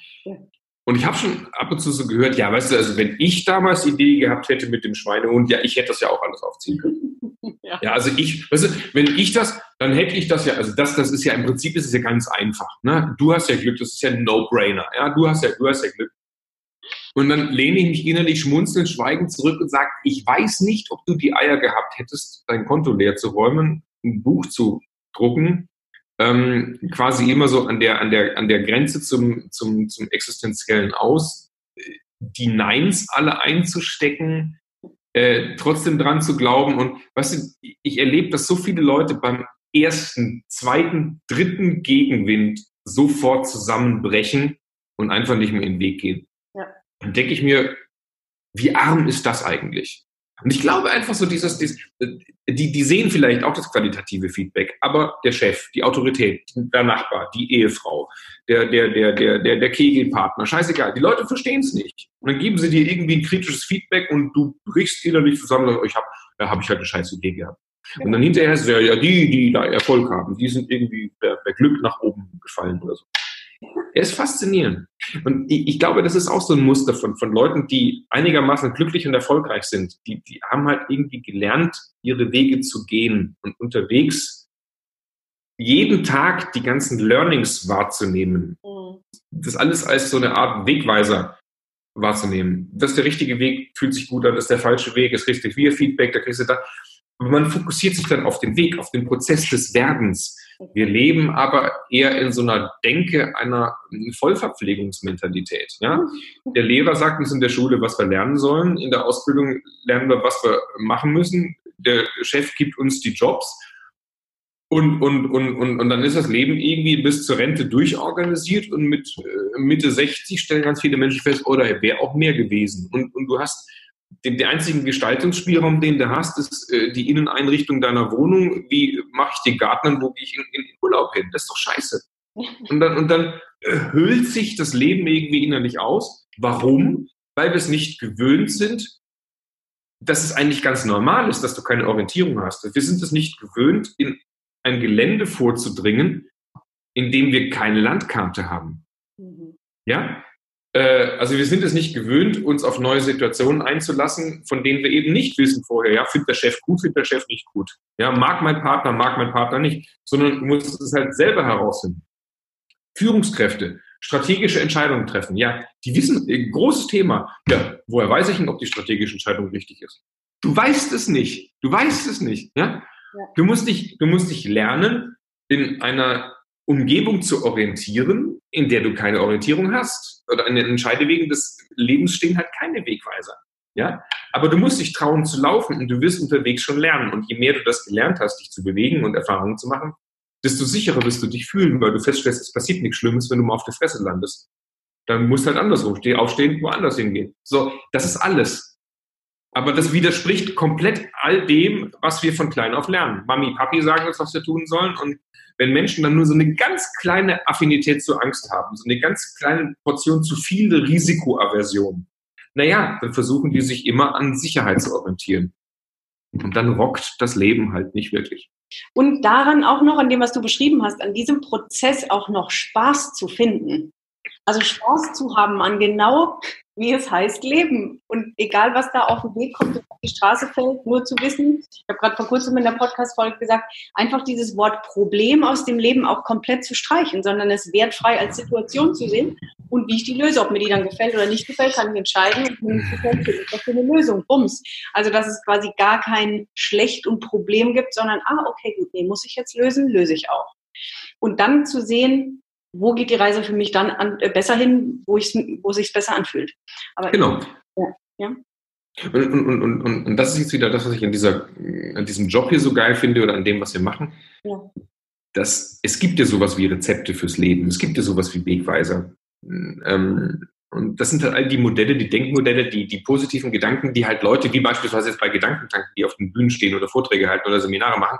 B: Und ich habe schon ab und zu so gehört, ja, weißt du, also wenn ich damals die Idee gehabt hätte mit dem Schweinehund, ja, ich hätte das ja auch alles aufziehen können. Ja. ja, also ich, weißt du, wenn ich das, dann hätte ich das ja, also das, das ist ja im Prinzip ist es ja ganz einfach. Ne? Du hast ja Glück, das ist ja ein No-Brainer. Ja, du hast ja, du hast ja Glück. Und dann lehne ich mich innerlich schmunzelnd, schweigend zurück und sage, ich weiß nicht, ob du die Eier gehabt hättest, dein Konto leer zu räumen, ein Buch zu drucken, ähm, quasi immer so an der, an der, an der Grenze zum, zum, zum existenziellen Aus, die Neins alle einzustecken, äh, trotzdem dran zu glauben. Und weißt du, ich erlebe, dass so viele Leute beim ersten, zweiten, dritten Gegenwind sofort zusammenbrechen und einfach nicht mehr in den Weg gehen dann denke ich mir, wie arm ist das eigentlich? Und ich glaube einfach so dieses, dieses die, die sehen vielleicht auch das qualitative Feedback, aber der Chef, die Autorität, der Nachbar, die Ehefrau, der, der, der, der, der, der Kegelpartner, scheißegal, die Leute verstehen es nicht. Und dann geben sie dir irgendwie ein kritisches Feedback und du brichst innerlich zusammen, ich habe da hab ich halt eine scheiß Idee gehabt. Und dann hinterher ist es ja, ja, die, die da Erfolg haben, die sind irgendwie per, per Glück nach oben gefallen oder so. Er ist faszinierend. Und ich, ich, glaube, das ist auch so ein Muster von, von Leuten, die einigermaßen glücklich und erfolgreich sind. Die, die haben halt irgendwie gelernt, ihre Wege zu gehen und unterwegs jeden Tag die ganzen Learnings wahrzunehmen. Mhm. Das alles als so eine Art Wegweiser wahrzunehmen. Das ist der richtige Weg, fühlt sich gut an, das ist der falsche Weg, ist richtig wie Feedback, da kriegst du da. Aber man fokussiert sich dann auf den Weg, auf den Prozess des Werdens. Wir leben aber eher in so einer Denke einer Vollverpflegungsmentalität. Ja? Der Lehrer sagt uns in der Schule, was wir lernen sollen. In der Ausbildung lernen wir, was wir machen müssen. Der Chef gibt uns die Jobs. Und, und, und, und, und dann ist das Leben irgendwie bis zur Rente durchorganisiert und mit äh, Mitte 60 stellen ganz viele Menschen fest, oder oh, wäre auch mehr gewesen. Und, und du hast den, der einzige Gestaltungsspielraum, den du hast, ist äh, die Inneneinrichtung deiner Wohnung. Wie mache ich den Garten und wo gehe ich in, in, Urlaub hin? Das ist doch scheiße. Und dann, und dann hüllt sich das Leben irgendwie innerlich aus. Warum? Weil wir es nicht gewöhnt sind, dass es eigentlich ganz normal ist, dass du keine Orientierung hast. Wir sind es nicht gewöhnt, in ein Gelände vorzudringen, in dem wir keine Landkarte haben. Mhm. Ja? Äh, also wir sind es nicht gewöhnt, uns auf neue Situationen einzulassen, von denen wir eben nicht wissen vorher, ja, findet der Chef gut, findet der Chef nicht gut. Ja, mag mein Partner, mag mein Partner nicht, sondern muss es halt selber herausfinden. Führungskräfte, strategische Entscheidungen treffen, ja, die wissen, äh, großes Thema. Ja, woher weiß ich denn, ob die strategische Entscheidung richtig ist? Du weißt es nicht. Du weißt es nicht. Ja? ja. Du musst dich, du musst dich lernen, in einer Umgebung zu orientieren, in der du keine Orientierung hast. Oder an den Entscheidewegen des Lebens stehen halt keine Wegweiser. Ja? Aber du musst dich trauen zu laufen und du wirst unterwegs schon lernen. Und je mehr du das gelernt hast, dich zu bewegen und Erfahrungen zu machen, desto sicherer wirst du dich fühlen, weil du feststellst, es passiert nichts Schlimmes, wenn du mal auf der Fresse landest. Dann musst du halt andersrum stehen, aufstehen, woanders hingehen. So, das ist alles. Aber das widerspricht komplett all dem, was wir von klein auf lernen. Mami, Papi sagen uns, was wir tun sollen und wenn Menschen dann nur so eine ganz kleine Affinität zur Angst haben, so eine ganz kleine Portion zu viel Risikoaversion, naja, dann versuchen die sich immer an Sicherheit zu orientieren. Und dann rockt das Leben halt nicht wirklich.
A: Und daran auch noch, an dem, was du beschrieben hast, an diesem Prozess auch noch Spaß zu finden. Also Spaß zu haben an genau, wie es heißt, Leben. Und egal, was da auf den Weg kommt, auf die Straße fällt, nur zu wissen, ich habe gerade vor kurzem in der Podcast-Folge gesagt, einfach dieses Wort Problem aus dem Leben auch komplett zu streichen, sondern es wertfrei als Situation zu sehen und wie ich die löse. Ob mir die dann gefällt oder nicht gefällt, kann ich entscheiden. Und mir gefällt, ist das für eine Lösung. Bums. Also, dass es quasi gar kein Schlecht und Problem gibt, sondern, ah, okay, gut, nee, muss ich jetzt lösen, löse ich auch. Und dann zu sehen, wo geht die Reise für mich dann an, äh, besser hin, wo, ich, wo sich besser anfühlt.
B: Aber genau. Ja, ja. Und, und, und, und, und das ist jetzt wieder das, was ich an, dieser, an diesem Job hier so geil finde oder an dem, was wir machen. Ja. Dass, es gibt ja sowas wie Rezepte fürs Leben, es gibt ja sowas wie Wegweiser. Ähm, und das sind halt all die Modelle, die Denkmodelle, die, die positiven Gedanken, die halt Leute, wie beispielsweise jetzt bei Gedankentanken, die auf den Bühnen stehen oder Vorträge halten oder Seminare machen,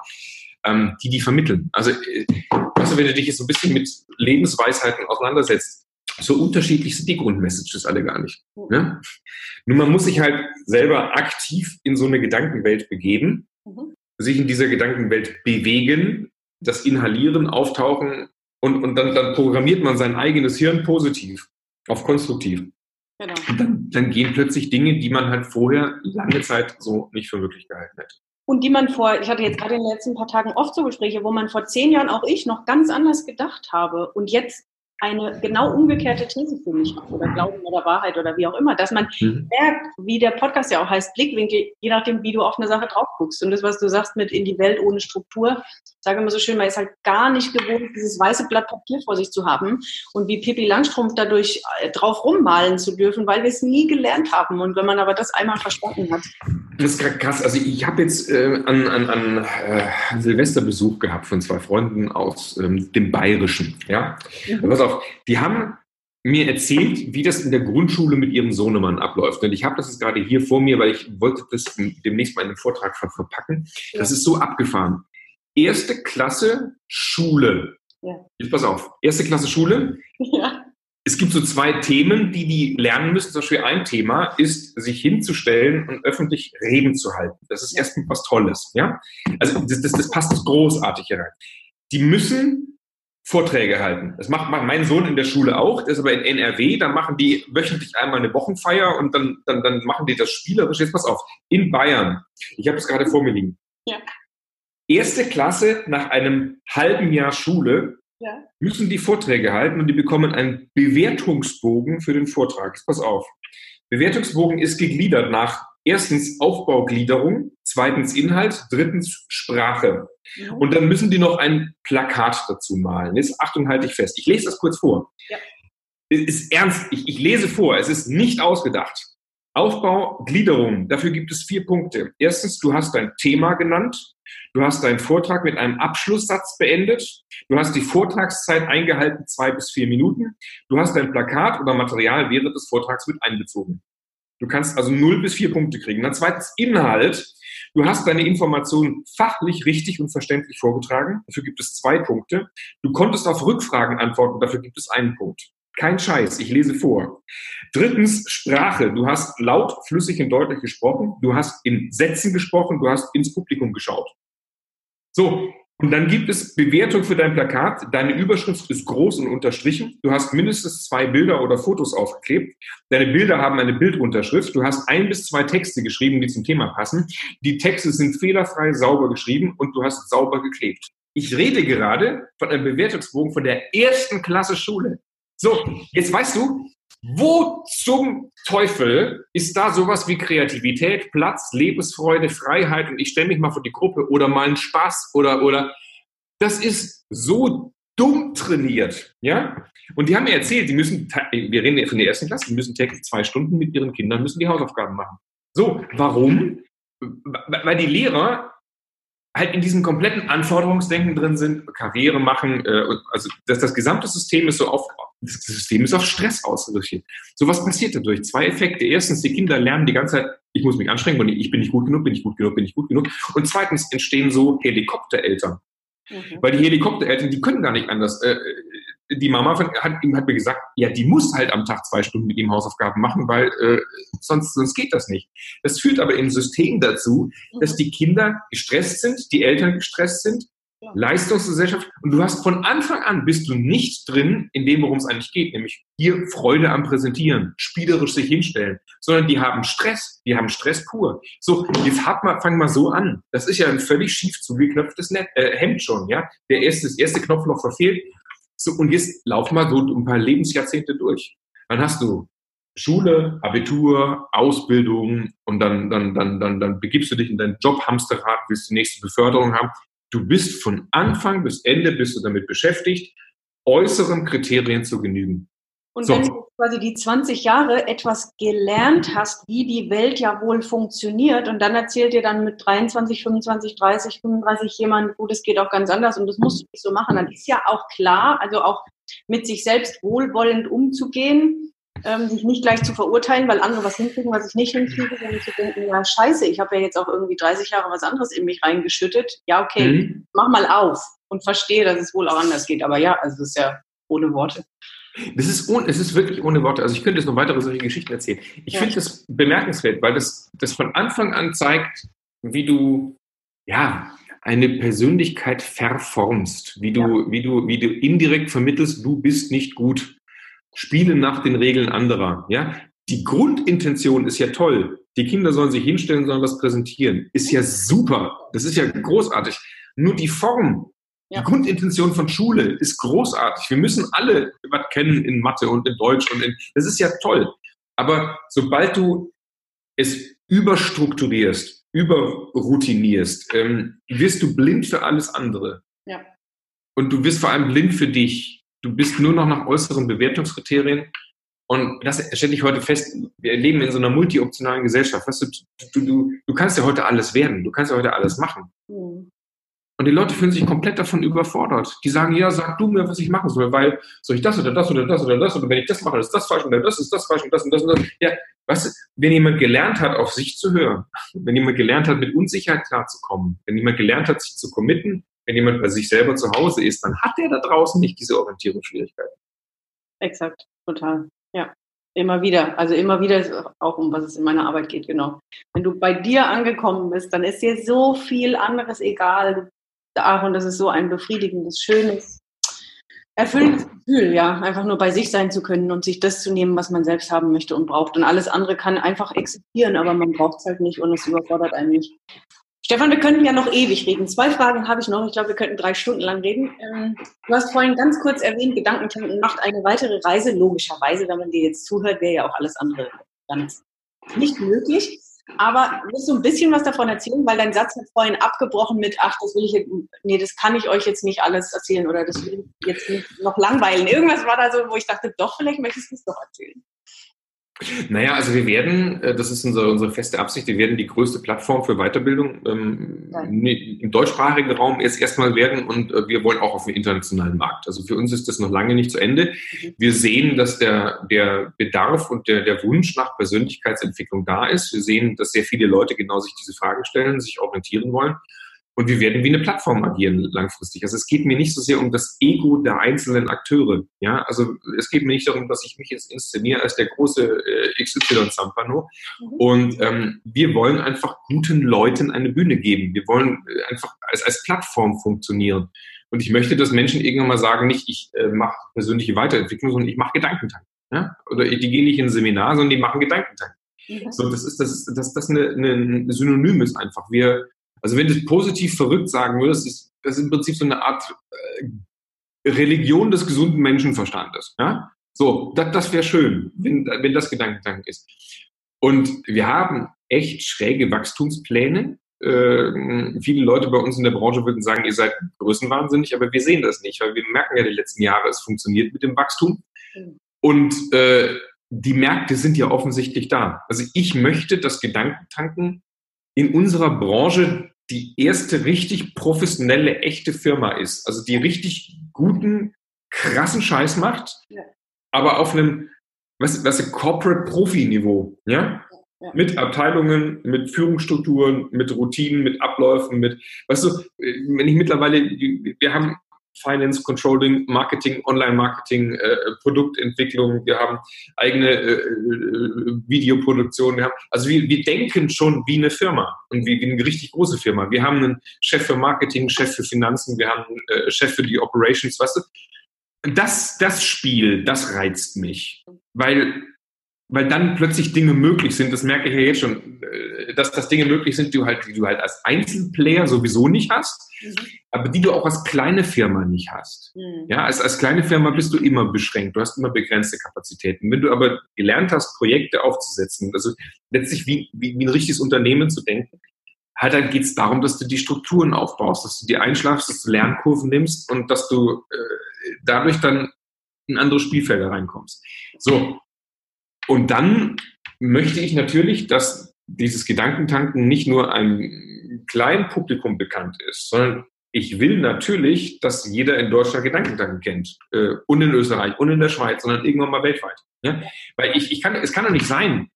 B: ähm, die die vermitteln. Also, äh, du, wenn du dich jetzt so ein bisschen mit Lebensweisheiten auseinandersetzt, so unterschiedlich sind die Grundmessages alle gar nicht. Ne? Nur man muss sich halt selber aktiv in so eine Gedankenwelt begeben, mhm. sich in dieser Gedankenwelt bewegen, das Inhalieren, Auftauchen und, und dann, dann programmiert man sein eigenes Hirn positiv auf konstruktiv. Genau. Und dann, dann gehen plötzlich Dinge, die man halt vorher lange Zeit so nicht für möglich gehalten hätte.
A: Und die man vor, ich hatte jetzt gerade in den letzten paar Tagen oft so Gespräche, wo man vor zehn Jahren auch ich noch ganz anders gedacht habe und jetzt eine genau umgekehrte These für mich habe oder Glauben oder Wahrheit oder wie auch immer, dass man mhm. merkt, wie der Podcast ja auch heißt, Blickwinkel, je nachdem, wie du auf eine Sache drauf guckst. Und das, was du sagst mit in die Welt ohne Struktur, sage immer so schön, man ist halt gar nicht gewohnt, dieses weiße Blatt Papier vor sich zu haben und wie Pippi Langstrumpf dadurch äh, drauf rummalen zu dürfen, weil wir es nie gelernt haben. Und wenn man aber das einmal verstanden hat.
B: Das ist krass. Also ich habe jetzt äh, an, an, an äh, Silvesterbesuch gehabt von zwei Freunden aus ähm, dem Bayerischen. Ja, mhm. pass auf, die haben mir erzählt, wie das in der Grundschule mit ihrem Sohnemann abläuft. Und ich habe das jetzt gerade hier vor mir, weil ich wollte das demnächst mal in den Vortrag verpacken. Das ist so abgefahren erste Klasse Schule. Ja. Jetzt pass auf, erste Klasse Schule. Ja. Es gibt so zwei Themen, die die lernen müssen. Zum Beispiel ein Thema ist, sich hinzustellen und öffentlich Reden zu halten. Das ist erstmal was Tolles. Ja? Also das, das, das passt großartig hier rein. Die müssen Vorträge halten. Das macht mein Sohn in der Schule auch. Das ist aber in NRW. Da machen die wöchentlich einmal eine Wochenfeier und dann, dann, dann machen die das spielerisch. Jetzt pass auf. In Bayern. Ich habe es gerade vor mir liegen. Ja erste Klasse nach einem halben Jahr Schule ja. müssen die Vorträge halten und die bekommen einen Bewertungsbogen für den Vortrag. Pass auf. Bewertungsbogen ist gegliedert nach erstens Aufbaugliederung, zweitens Inhalt, drittens Sprache. Mhm. Und dann müssen die noch ein Plakat dazu malen. Jetzt Achtung, halte ich fest. Ich lese das kurz vor. Ja. Es ist ernst. Ich, ich lese vor. Es ist nicht ausgedacht. Aufbau, Gliederung. Dafür gibt es vier Punkte. Erstens, du hast dein Thema genannt. Du hast deinen Vortrag mit einem Abschlusssatz beendet. Du hast die Vortragszeit eingehalten, zwei bis vier Minuten. Du hast dein Plakat oder Material während des Vortrags mit einbezogen. Du kannst also null bis vier Punkte kriegen. Dann zweitens Inhalt. Du hast deine Informationen fachlich richtig und verständlich vorgetragen. Dafür gibt es zwei Punkte. Du konntest auf Rückfragen antworten. Dafür gibt es einen Punkt. Kein Scheiß, ich lese vor. Drittens, Sprache. Du hast laut, flüssig und deutlich gesprochen. Du hast in Sätzen gesprochen. Du hast ins Publikum geschaut. So, und dann gibt es Bewertung für dein Plakat. Deine Überschrift ist groß und unterstrichen. Du hast mindestens zwei Bilder oder Fotos aufgeklebt. Deine Bilder haben eine Bildunterschrift. Du hast ein bis zwei Texte geschrieben, die zum Thema passen. Die Texte sind fehlerfrei, sauber geschrieben und du hast sauber geklebt. Ich rede gerade von einem Bewertungsbogen von der ersten Klasse Schule. So, jetzt weißt du, wo zum Teufel ist da sowas wie Kreativität, Platz, Lebensfreude, Freiheit und ich stelle mich mal vor die Gruppe oder mal einen Spaß oder, oder, das ist so dumm trainiert, ja? Und die haben mir erzählt, die müssen, wir reden von der ersten Klasse, die müssen täglich zwei Stunden mit ihren Kindern, müssen die Hausaufgaben machen. So, warum? Weil die Lehrer halt in diesem kompletten Anforderungsdenken drin sind, Karriere machen, äh, also das, das gesamte System ist so auf, das System ist auf Stress ausgerichtet. So was passiert dadurch? Zwei Effekte. Erstens, die Kinder lernen die ganze Zeit, ich muss mich anstrengen, und ich bin nicht gut genug, bin ich gut genug, bin ich gut genug. Und zweitens entstehen so Helikoptereltern. Mhm. Weil die Helikoptereltern, die können gar nicht anders. Äh, die Mama von, hat, hat mir gesagt, ja, die muss halt am Tag zwei Stunden mit ihm Hausaufgaben machen, weil äh, sonst, sonst geht das nicht. Das führt aber im System dazu, mhm. dass die Kinder gestresst sind, die Eltern gestresst sind, ja. Leistungsgesellschaft und du hast von Anfang an bist du nicht drin in dem, worum es eigentlich geht, nämlich hier Freude am Präsentieren, spielerisch sich hinstellen, sondern die haben Stress, die haben Stress pur. So, jetzt hat mal, fang mal so an. Das ist ja ein völlig schief zugeknöpftes Net, äh, Hemd schon, ja. Der erste, das erste Knopfloch verfehlt so, und jetzt lauf mal so ein paar Lebensjahrzehnte durch. Dann hast du Schule, Abitur, Ausbildung und dann, dann, dann, dann, dann begibst du dich in dein Jobhamsterrad, willst die nächste Beförderung haben. Du bist von Anfang bis Ende bist du damit beschäftigt, äußeren Kriterien zu genügen.
A: Und so. wenn du quasi die 20 Jahre etwas gelernt hast, wie die Welt ja wohl funktioniert, und dann erzählt dir dann mit 23, 25, 30, 35 jemand, gut, es geht auch ganz anders und das musst du nicht so machen, dann ist ja auch klar, also auch mit sich selbst wohlwollend umzugehen, ähm, sich nicht gleich zu verurteilen, weil andere was hinkriegen, was ich nicht hinkriege, sondern zu denken, ja, scheiße, ich habe ja jetzt auch irgendwie 30 Jahre was anderes in mich reingeschüttet. Ja, okay, mhm. mach mal auf und verstehe, dass es wohl auch anders geht. Aber ja, also das ist ja ohne Worte.
B: Das ist, es ist wirklich ohne Worte. Also ich könnte jetzt noch weitere solche Geschichten erzählen. Ich ja. finde das bemerkenswert, weil das, das von Anfang an zeigt, wie du, ja, eine Persönlichkeit verformst, wie du, ja. wie du, wie du indirekt vermittelst, du bist nicht gut. Spiele nach den Regeln anderer, ja. Die Grundintention ist ja toll. Die Kinder sollen sich hinstellen, sollen was präsentieren. Ist ja super. Das ist ja großartig. Nur die Form, ja. Die Grundintention von Schule ist großartig. Wir müssen alle was kennen in Mathe und in Deutsch und in, das ist ja toll. Aber sobald du es überstrukturierst, überroutinierst, ähm, wirst du blind für alles andere. Ja. Und du wirst vor allem blind für dich. Du bist nur noch nach äußeren Bewertungskriterien. Und das stelle ich heute fest, wir leben in so einer multioptionalen Gesellschaft. Weißt du, du, du, du kannst ja heute alles werden, du kannst ja heute alles machen. Mhm. Und die Leute fühlen sich komplett davon überfordert. Die sagen, ja, sag du mir, was ich machen soll, weil soll ich das oder das oder das oder das oder wenn ich das mache, ist das falsch oder das ist das falsch und das und das und das. Ja, du, wenn jemand gelernt hat, auf sich zu hören, wenn jemand gelernt hat, mit Unsicherheit klarzukommen, wenn jemand gelernt hat, sich zu committen, wenn jemand bei sich selber zu Hause ist, dann hat der da draußen nicht diese Orientierungsschwierigkeiten.
A: Exakt, total. Ja. Immer wieder. Also immer wieder auch um was es in meiner Arbeit geht, genau. Wenn du bei dir angekommen bist, dann ist dir so viel anderes egal. Du Aaron, das ist so ein befriedigendes, schönes, erfüllendes Gefühl, ja, einfach nur bei sich sein zu können und sich das zu nehmen, was man selbst haben möchte und braucht. Und alles andere kann einfach existieren, aber man braucht es halt nicht und es überfordert einen nicht. Stefan, wir könnten ja noch ewig reden. Zwei Fragen habe ich noch. Ich glaube, wir könnten drei Stunden lang reden. Ähm, du hast vorhin ganz kurz erwähnt, Gedankentanken macht eine weitere Reise. Logischerweise, wenn man dir jetzt zuhört, wäre ja auch alles andere ganz nicht möglich. Aber du ein bisschen was davon erzählen? Weil dein Satz hat vorhin abgebrochen mit, ach, das will ich jetzt, nee, das kann ich euch jetzt nicht alles erzählen oder das will ich jetzt nicht noch langweilen. Irgendwas war da so, wo ich dachte, doch, vielleicht möchtest du es doch erzählen.
B: Naja, also wir werden, äh, das ist unsere, unsere feste Absicht, wir werden die größte Plattform für Weiterbildung ähm, im deutschsprachigen Raum erst erstmal werden und äh, wir wollen auch auf den internationalen Markt. Also für uns ist das noch lange nicht zu Ende. Mhm. Wir sehen, dass der, der Bedarf und der, der Wunsch nach Persönlichkeitsentwicklung da ist. Wir sehen, dass sehr viele Leute genau sich diese Fragen stellen, sich orientieren wollen. Und wir werden wie eine Plattform agieren langfristig. Also es geht mir nicht so sehr um das Ego der einzelnen Akteure. Ja, also es geht mir nicht darum, dass ich mich jetzt inszeniere als der große äh, XY Zampano. Mhm. Und ähm, wir wollen einfach guten Leuten eine Bühne geben. Wir wollen äh, einfach als, als Plattform funktionieren. Und ich möchte, dass Menschen irgendwann mal sagen, nicht ich äh, mache persönliche Weiterentwicklung, sondern ich mache Gedankentank. Ja? Oder die gehen nicht in ein Seminar, sondern die machen Gedankentank. Mhm. So, das ist, das ist, das, das eine, eine Synonym ist einfach. Wir, also wenn du es positiv verrückt sagen würdest, ist das im Prinzip so eine Art äh, Religion des gesunden Menschenverstandes. Ja? So, das, das wäre schön, wenn, wenn das Gedankentank ist. Und wir haben echt schräge Wachstumspläne. Äh, viele Leute bei uns in der Branche würden sagen, ihr seid größenwahnsinnig, aber wir sehen das nicht, weil wir merken ja die letzten Jahre, es funktioniert mit dem Wachstum. Und äh, die Märkte sind ja offensichtlich da. Also ich möchte das Gedankentanken in unserer Branche die erste richtig professionelle, echte Firma ist. Also die richtig guten, krassen Scheiß macht, ja. aber auf einem, was, was Corporate-Profi-Niveau, ja? ja? Mit Abteilungen, mit Führungsstrukturen, mit Routinen, mit Abläufen, mit, weißt du, wenn ich mittlerweile, wir haben Finance, Controlling, Marketing, Online-Marketing, äh, Produktentwicklung, wir haben eigene äh, äh, Videoproduktion, wir haben, also wir, wir denken schon wie eine Firma und wie, wie eine richtig große Firma. Wir haben einen Chef für Marketing, Chef für Finanzen, wir haben einen äh, Chef für die Operations, weißt du? Das, das Spiel, das reizt mich, weil weil dann plötzlich Dinge möglich sind, das merke ich ja jetzt schon, äh, dass, dass Dinge möglich sind, die du halt, die du halt als Einzelplayer sowieso nicht hast, mhm. aber die du auch als kleine Firma nicht hast. Mhm. Ja, als, als kleine Firma bist du immer beschränkt, du hast immer begrenzte Kapazitäten. Wenn du aber gelernt hast, Projekte aufzusetzen, also letztlich wie, wie, wie ein richtiges Unternehmen zu denken, halt dann geht es darum, dass du die Strukturen aufbaust, dass du die einschlafst, dass du Lernkurven nimmst und dass du äh, dadurch dann in andere Spielfelder reinkommst. So, und dann möchte ich natürlich, dass dieses Gedankentanken nicht nur einem kleinen Publikum bekannt ist, sondern ich will natürlich, dass jeder in Deutschland Gedankentanken kennt. Äh, und in Österreich und in der Schweiz, sondern irgendwann mal weltweit. Ja? Weil ich, ich kann, es kann doch nicht sein,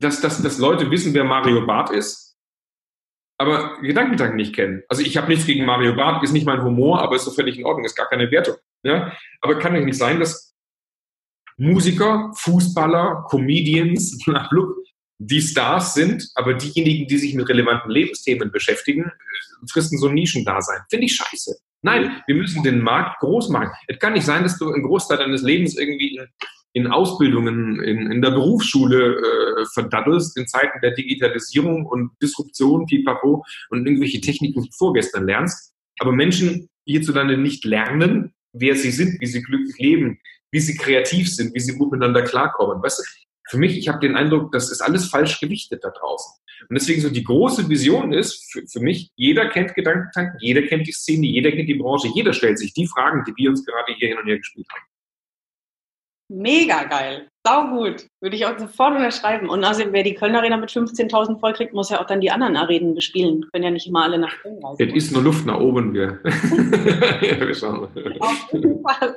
B: dass, dass, dass Leute wissen, wer Mario Barth ist, aber Gedankentanken nicht kennen. Also ich habe nichts gegen Mario Barth, ist nicht mein Humor, aber ist so völlig in Ordnung, ist gar keine Wertung. Ja? Aber kann doch nicht sein, dass Musiker, Fußballer, Comedians, die Stars sind, aber diejenigen, die sich mit relevanten Lebensthemen beschäftigen, fristen so ein Nischendasein. Finde ich scheiße. Nein, wir müssen den Markt groß machen. Es kann nicht sein, dass du einen Großteil deines Lebens irgendwie in, Ausbildungen, in, in der Berufsschule äh, verdattelst, in Zeiten der Digitalisierung und Disruption, pipapo, und irgendwelche Techniken vorgestern lernst. Aber Menschen hierzulande nicht lernen, wer sie sind, wie sie glücklich leben, wie sie kreativ sind, wie sie gut miteinander klarkommen. Weißt du, für mich, ich habe den Eindruck, das ist alles falsch gewichtet da draußen. Und deswegen so die große Vision ist für, für mich, jeder kennt Gedankentanken, jeder kennt die Szene, jeder kennt die Branche, jeder stellt sich die Fragen, die wir uns gerade hier hin und her gespielt haben.
A: Mega geil. Sau gut. Würde ich auch sofort unterschreiben. Und also, wer die Köln Arena mit 15.000 voll kriegt, muss ja auch dann die anderen Arenen bespielen. Können ja nicht immer alle nach Köln
B: reisen. Es ist nur Luft nach oben, gell? ja, wir schauen.
A: Auf jeden Fall.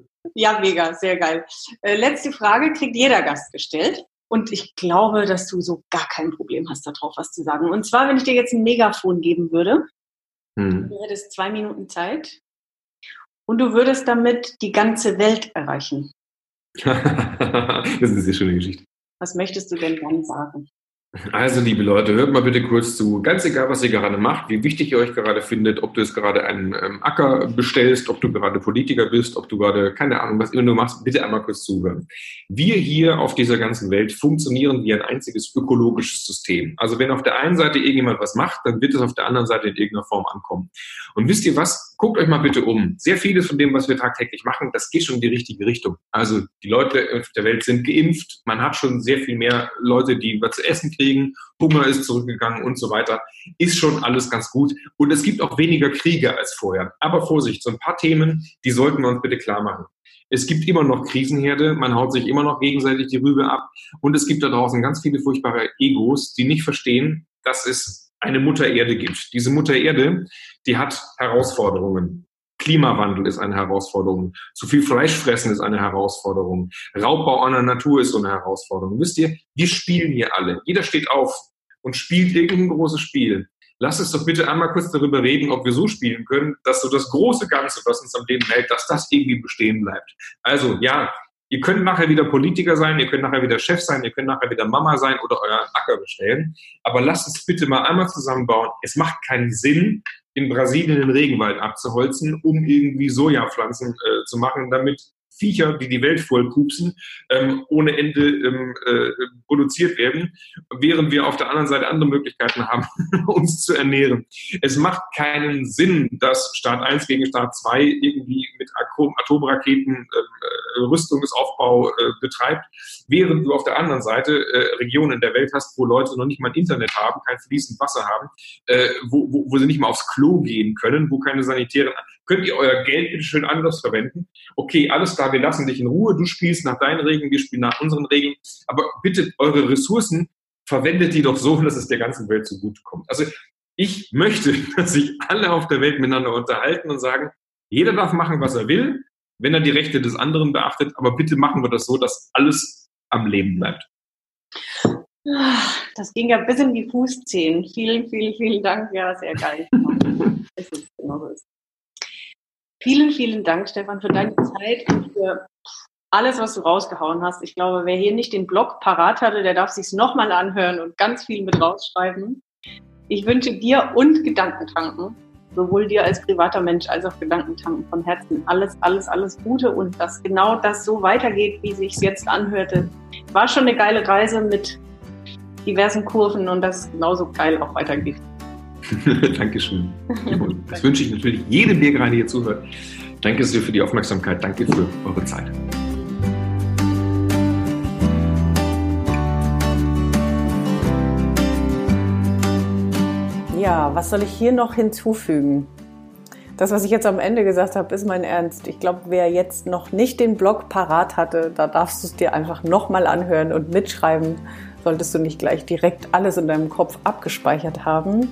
A: ja, mega. Sehr geil. Äh, letzte Frage kriegt jeder Gast gestellt. Und ich glaube, dass du so gar kein Problem hast, darauf was zu sagen. Und zwar, wenn ich dir jetzt ein Megafon geben würde, hm. du hättest zwei Minuten Zeit und du würdest damit die ganze Welt erreichen.
B: das ist eine schöne Geschichte.
A: Was möchtest du denn dann sagen?
B: Also, liebe Leute, hört mal bitte kurz zu. Ganz egal, was ihr gerade macht, wie wichtig ihr euch gerade findet, ob du jetzt gerade einen ähm, Acker bestellst, ob du gerade Politiker bist, ob du gerade, keine Ahnung, was immer du machst, bitte einmal kurz zuhören. Wir hier auf dieser ganzen Welt funktionieren wie ein einziges ökologisches System. Also, wenn auf der einen Seite irgendjemand was macht, dann wird es auf der anderen Seite in irgendeiner Form ankommen. Und wisst ihr was? Guckt euch mal bitte um. Sehr vieles von dem, was wir tagtäglich machen, das geht schon in die richtige Richtung. Also, die Leute auf der Welt sind geimpft. Man hat schon sehr viel mehr Leute, die was zu essen kriegen kriegen, Hunger ist zurückgegangen und so weiter, ist schon alles ganz gut. Und es gibt auch weniger Kriege als vorher. Aber Vorsicht, so ein paar Themen, die sollten wir uns bitte klar machen. Es gibt immer noch Krisenherde, man haut sich immer noch gegenseitig die Rübe ab und es gibt da draußen ganz viele furchtbare Egos, die nicht verstehen, dass es eine Mutter Erde gibt. Diese Mutter Erde, die hat Herausforderungen. Klimawandel ist eine Herausforderung. Zu viel Fleisch fressen ist eine Herausforderung. Raubbau an der Natur ist so eine Herausforderung. Wisst ihr, wir spielen hier alle. Jeder steht auf und spielt irgendein großes Spiel. Lass uns doch bitte einmal kurz darüber reden, ob wir so spielen können, dass so das große Ganze, was uns am Leben hält, dass das irgendwie bestehen bleibt. Also ja, ihr könnt nachher wieder Politiker sein, ihr könnt nachher wieder Chef sein, ihr könnt nachher wieder Mama sein oder euren Acker bestellen. Aber lasst uns bitte mal einmal zusammenbauen. Es macht keinen Sinn, in Brasilien den Regenwald abzuholzen, um irgendwie Sojapflanzen äh, zu machen, damit Viecher, die die Welt vollpupsen, ähm, ohne Ende ähm, äh, produziert werden, während wir auf der anderen Seite andere Möglichkeiten haben, uns zu ernähren. Es macht keinen Sinn, dass Staat 1 gegen Staat 2 irgendwie mit Atom Atomraketen äh, Rüstungsaufbau äh, betreibt, während du auf der anderen Seite äh, Regionen der Welt hast, wo Leute noch nicht mal Internet haben, kein fließend Wasser haben, äh, wo, wo, wo sie nicht mal aufs Klo gehen können, wo keine sanitären könnt ihr euer Geld bitte schön anders verwenden. Okay, alles klar, wir lassen dich in Ruhe, du spielst nach deinen Regeln, wir spielen nach unseren Regeln, aber bitte eure Ressourcen verwendet die doch so, dass es der ganzen Welt zugutekommt. Also ich möchte, dass sich alle auf der Welt miteinander unterhalten und sagen, jeder darf machen, was er will, wenn er die Rechte des anderen beachtet, aber bitte machen wir das so, dass alles am Leben bleibt.
A: Das ging ja bis in die Fußzehen. Vielen, vielen, vielen Dank. Ja, sehr geil. es ist genau so. Vielen, vielen Dank, Stefan, für deine Zeit und für alles, was du rausgehauen hast. Ich glaube, wer hier nicht den Blog parat hatte, der darf sich nochmal anhören und ganz viel mit rausschreiben. Ich wünsche dir und Gedankentanken, sowohl dir als privater Mensch als auch Gedankentanken von Herzen alles, alles, alles Gute und dass genau das so weitergeht, wie sich jetzt anhörte. War schon eine geile Reise mit diversen Kurven und dass es genauso geil auch weitergeht.
B: Dankeschön. Das wünsche ich natürlich jedem, der gerade hier zuhört. Danke sehr für die Aufmerksamkeit. Danke für eure Zeit.
A: Ja, was soll ich hier noch hinzufügen? Das, was ich jetzt am Ende gesagt habe, ist mein Ernst. Ich glaube, wer jetzt noch nicht den Blog parat hatte, da darfst du es dir einfach nochmal anhören und mitschreiben. Solltest du nicht gleich direkt alles in deinem Kopf abgespeichert haben.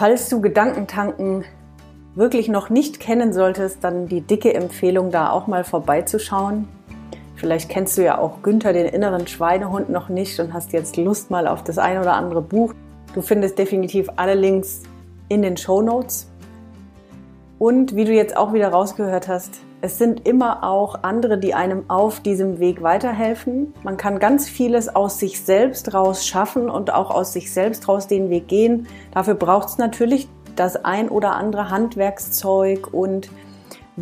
A: Falls du Gedankentanken wirklich noch nicht kennen solltest, dann die dicke Empfehlung, da auch mal vorbeizuschauen. Vielleicht kennst du ja auch Günther, den inneren Schweinehund, noch nicht und hast jetzt Lust mal auf das ein oder andere Buch. Du findest definitiv alle Links in den Show Notes. Und wie du jetzt auch wieder rausgehört hast, Es sind immer auch andere, die einem auf diesem Weg weiterhelfen. Man kann ganz vieles aus sich selbst raus schaffen und auch aus sich selbst raus den Weg gehen. Dafür braucht es natürlich das ein oder andere Handwerkszeug und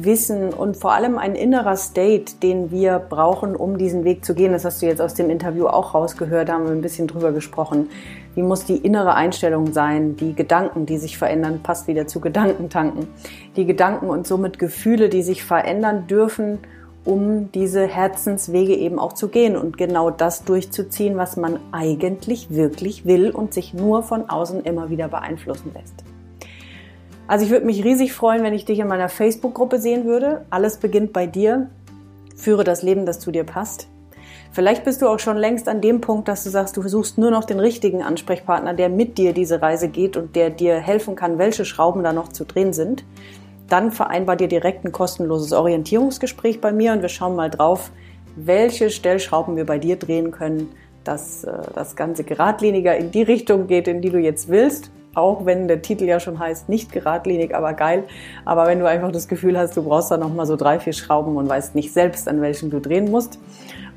A: Wissen und vor allem ein innerer State, den wir brauchen, um diesen Weg zu gehen. Das hast du jetzt aus dem Interview auch rausgehört, da haben wir ein bisschen drüber gesprochen. Wie muss die innere Einstellung sein? Die Gedanken, die sich verändern, passt wieder zu Gedankentanken. Die Gedanken und somit Gefühle, die sich verändern dürfen, um diese Herzenswege eben auch zu gehen und genau das durchzuziehen, was man eigentlich wirklich will und sich nur von außen immer wieder beeinflussen lässt. Also ich würde mich riesig freuen, wenn ich dich in meiner Facebook-Gruppe sehen würde. Alles beginnt bei dir. Führe das Leben, das zu dir passt. Vielleicht bist du auch schon längst an dem Punkt, dass du sagst, du suchst nur noch den richtigen Ansprechpartner, der mit dir diese Reise geht und der dir helfen kann, welche Schrauben da noch zu drehen sind. Dann vereinbar dir direkt ein kostenloses Orientierungsgespräch bei mir und wir schauen mal drauf, welche Stellschrauben wir bei dir drehen können, dass äh, das Ganze geradliniger in die Richtung geht, in die du jetzt willst auch wenn der Titel ja schon heißt, nicht geradlinig, aber geil. Aber wenn du einfach das Gefühl hast, du brauchst da nochmal so drei, vier Schrauben und weißt nicht selbst, an welchen du drehen musst.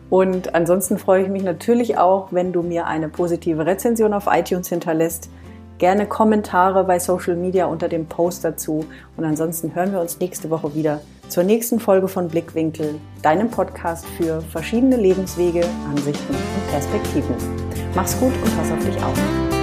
A: Und ansonsten freue ich mich natürlich auch, wenn du mir eine positive Rezension auf iTunes hinterlässt. Gerne Kommentare bei Social Media unter dem Post dazu. Und ansonsten hören wir uns nächste Woche wieder zur nächsten Folge von Blickwinkel, deinem Podcast für verschiedene Lebenswege, Ansichten und Perspektiven. Mach's gut und pass auf dich auf.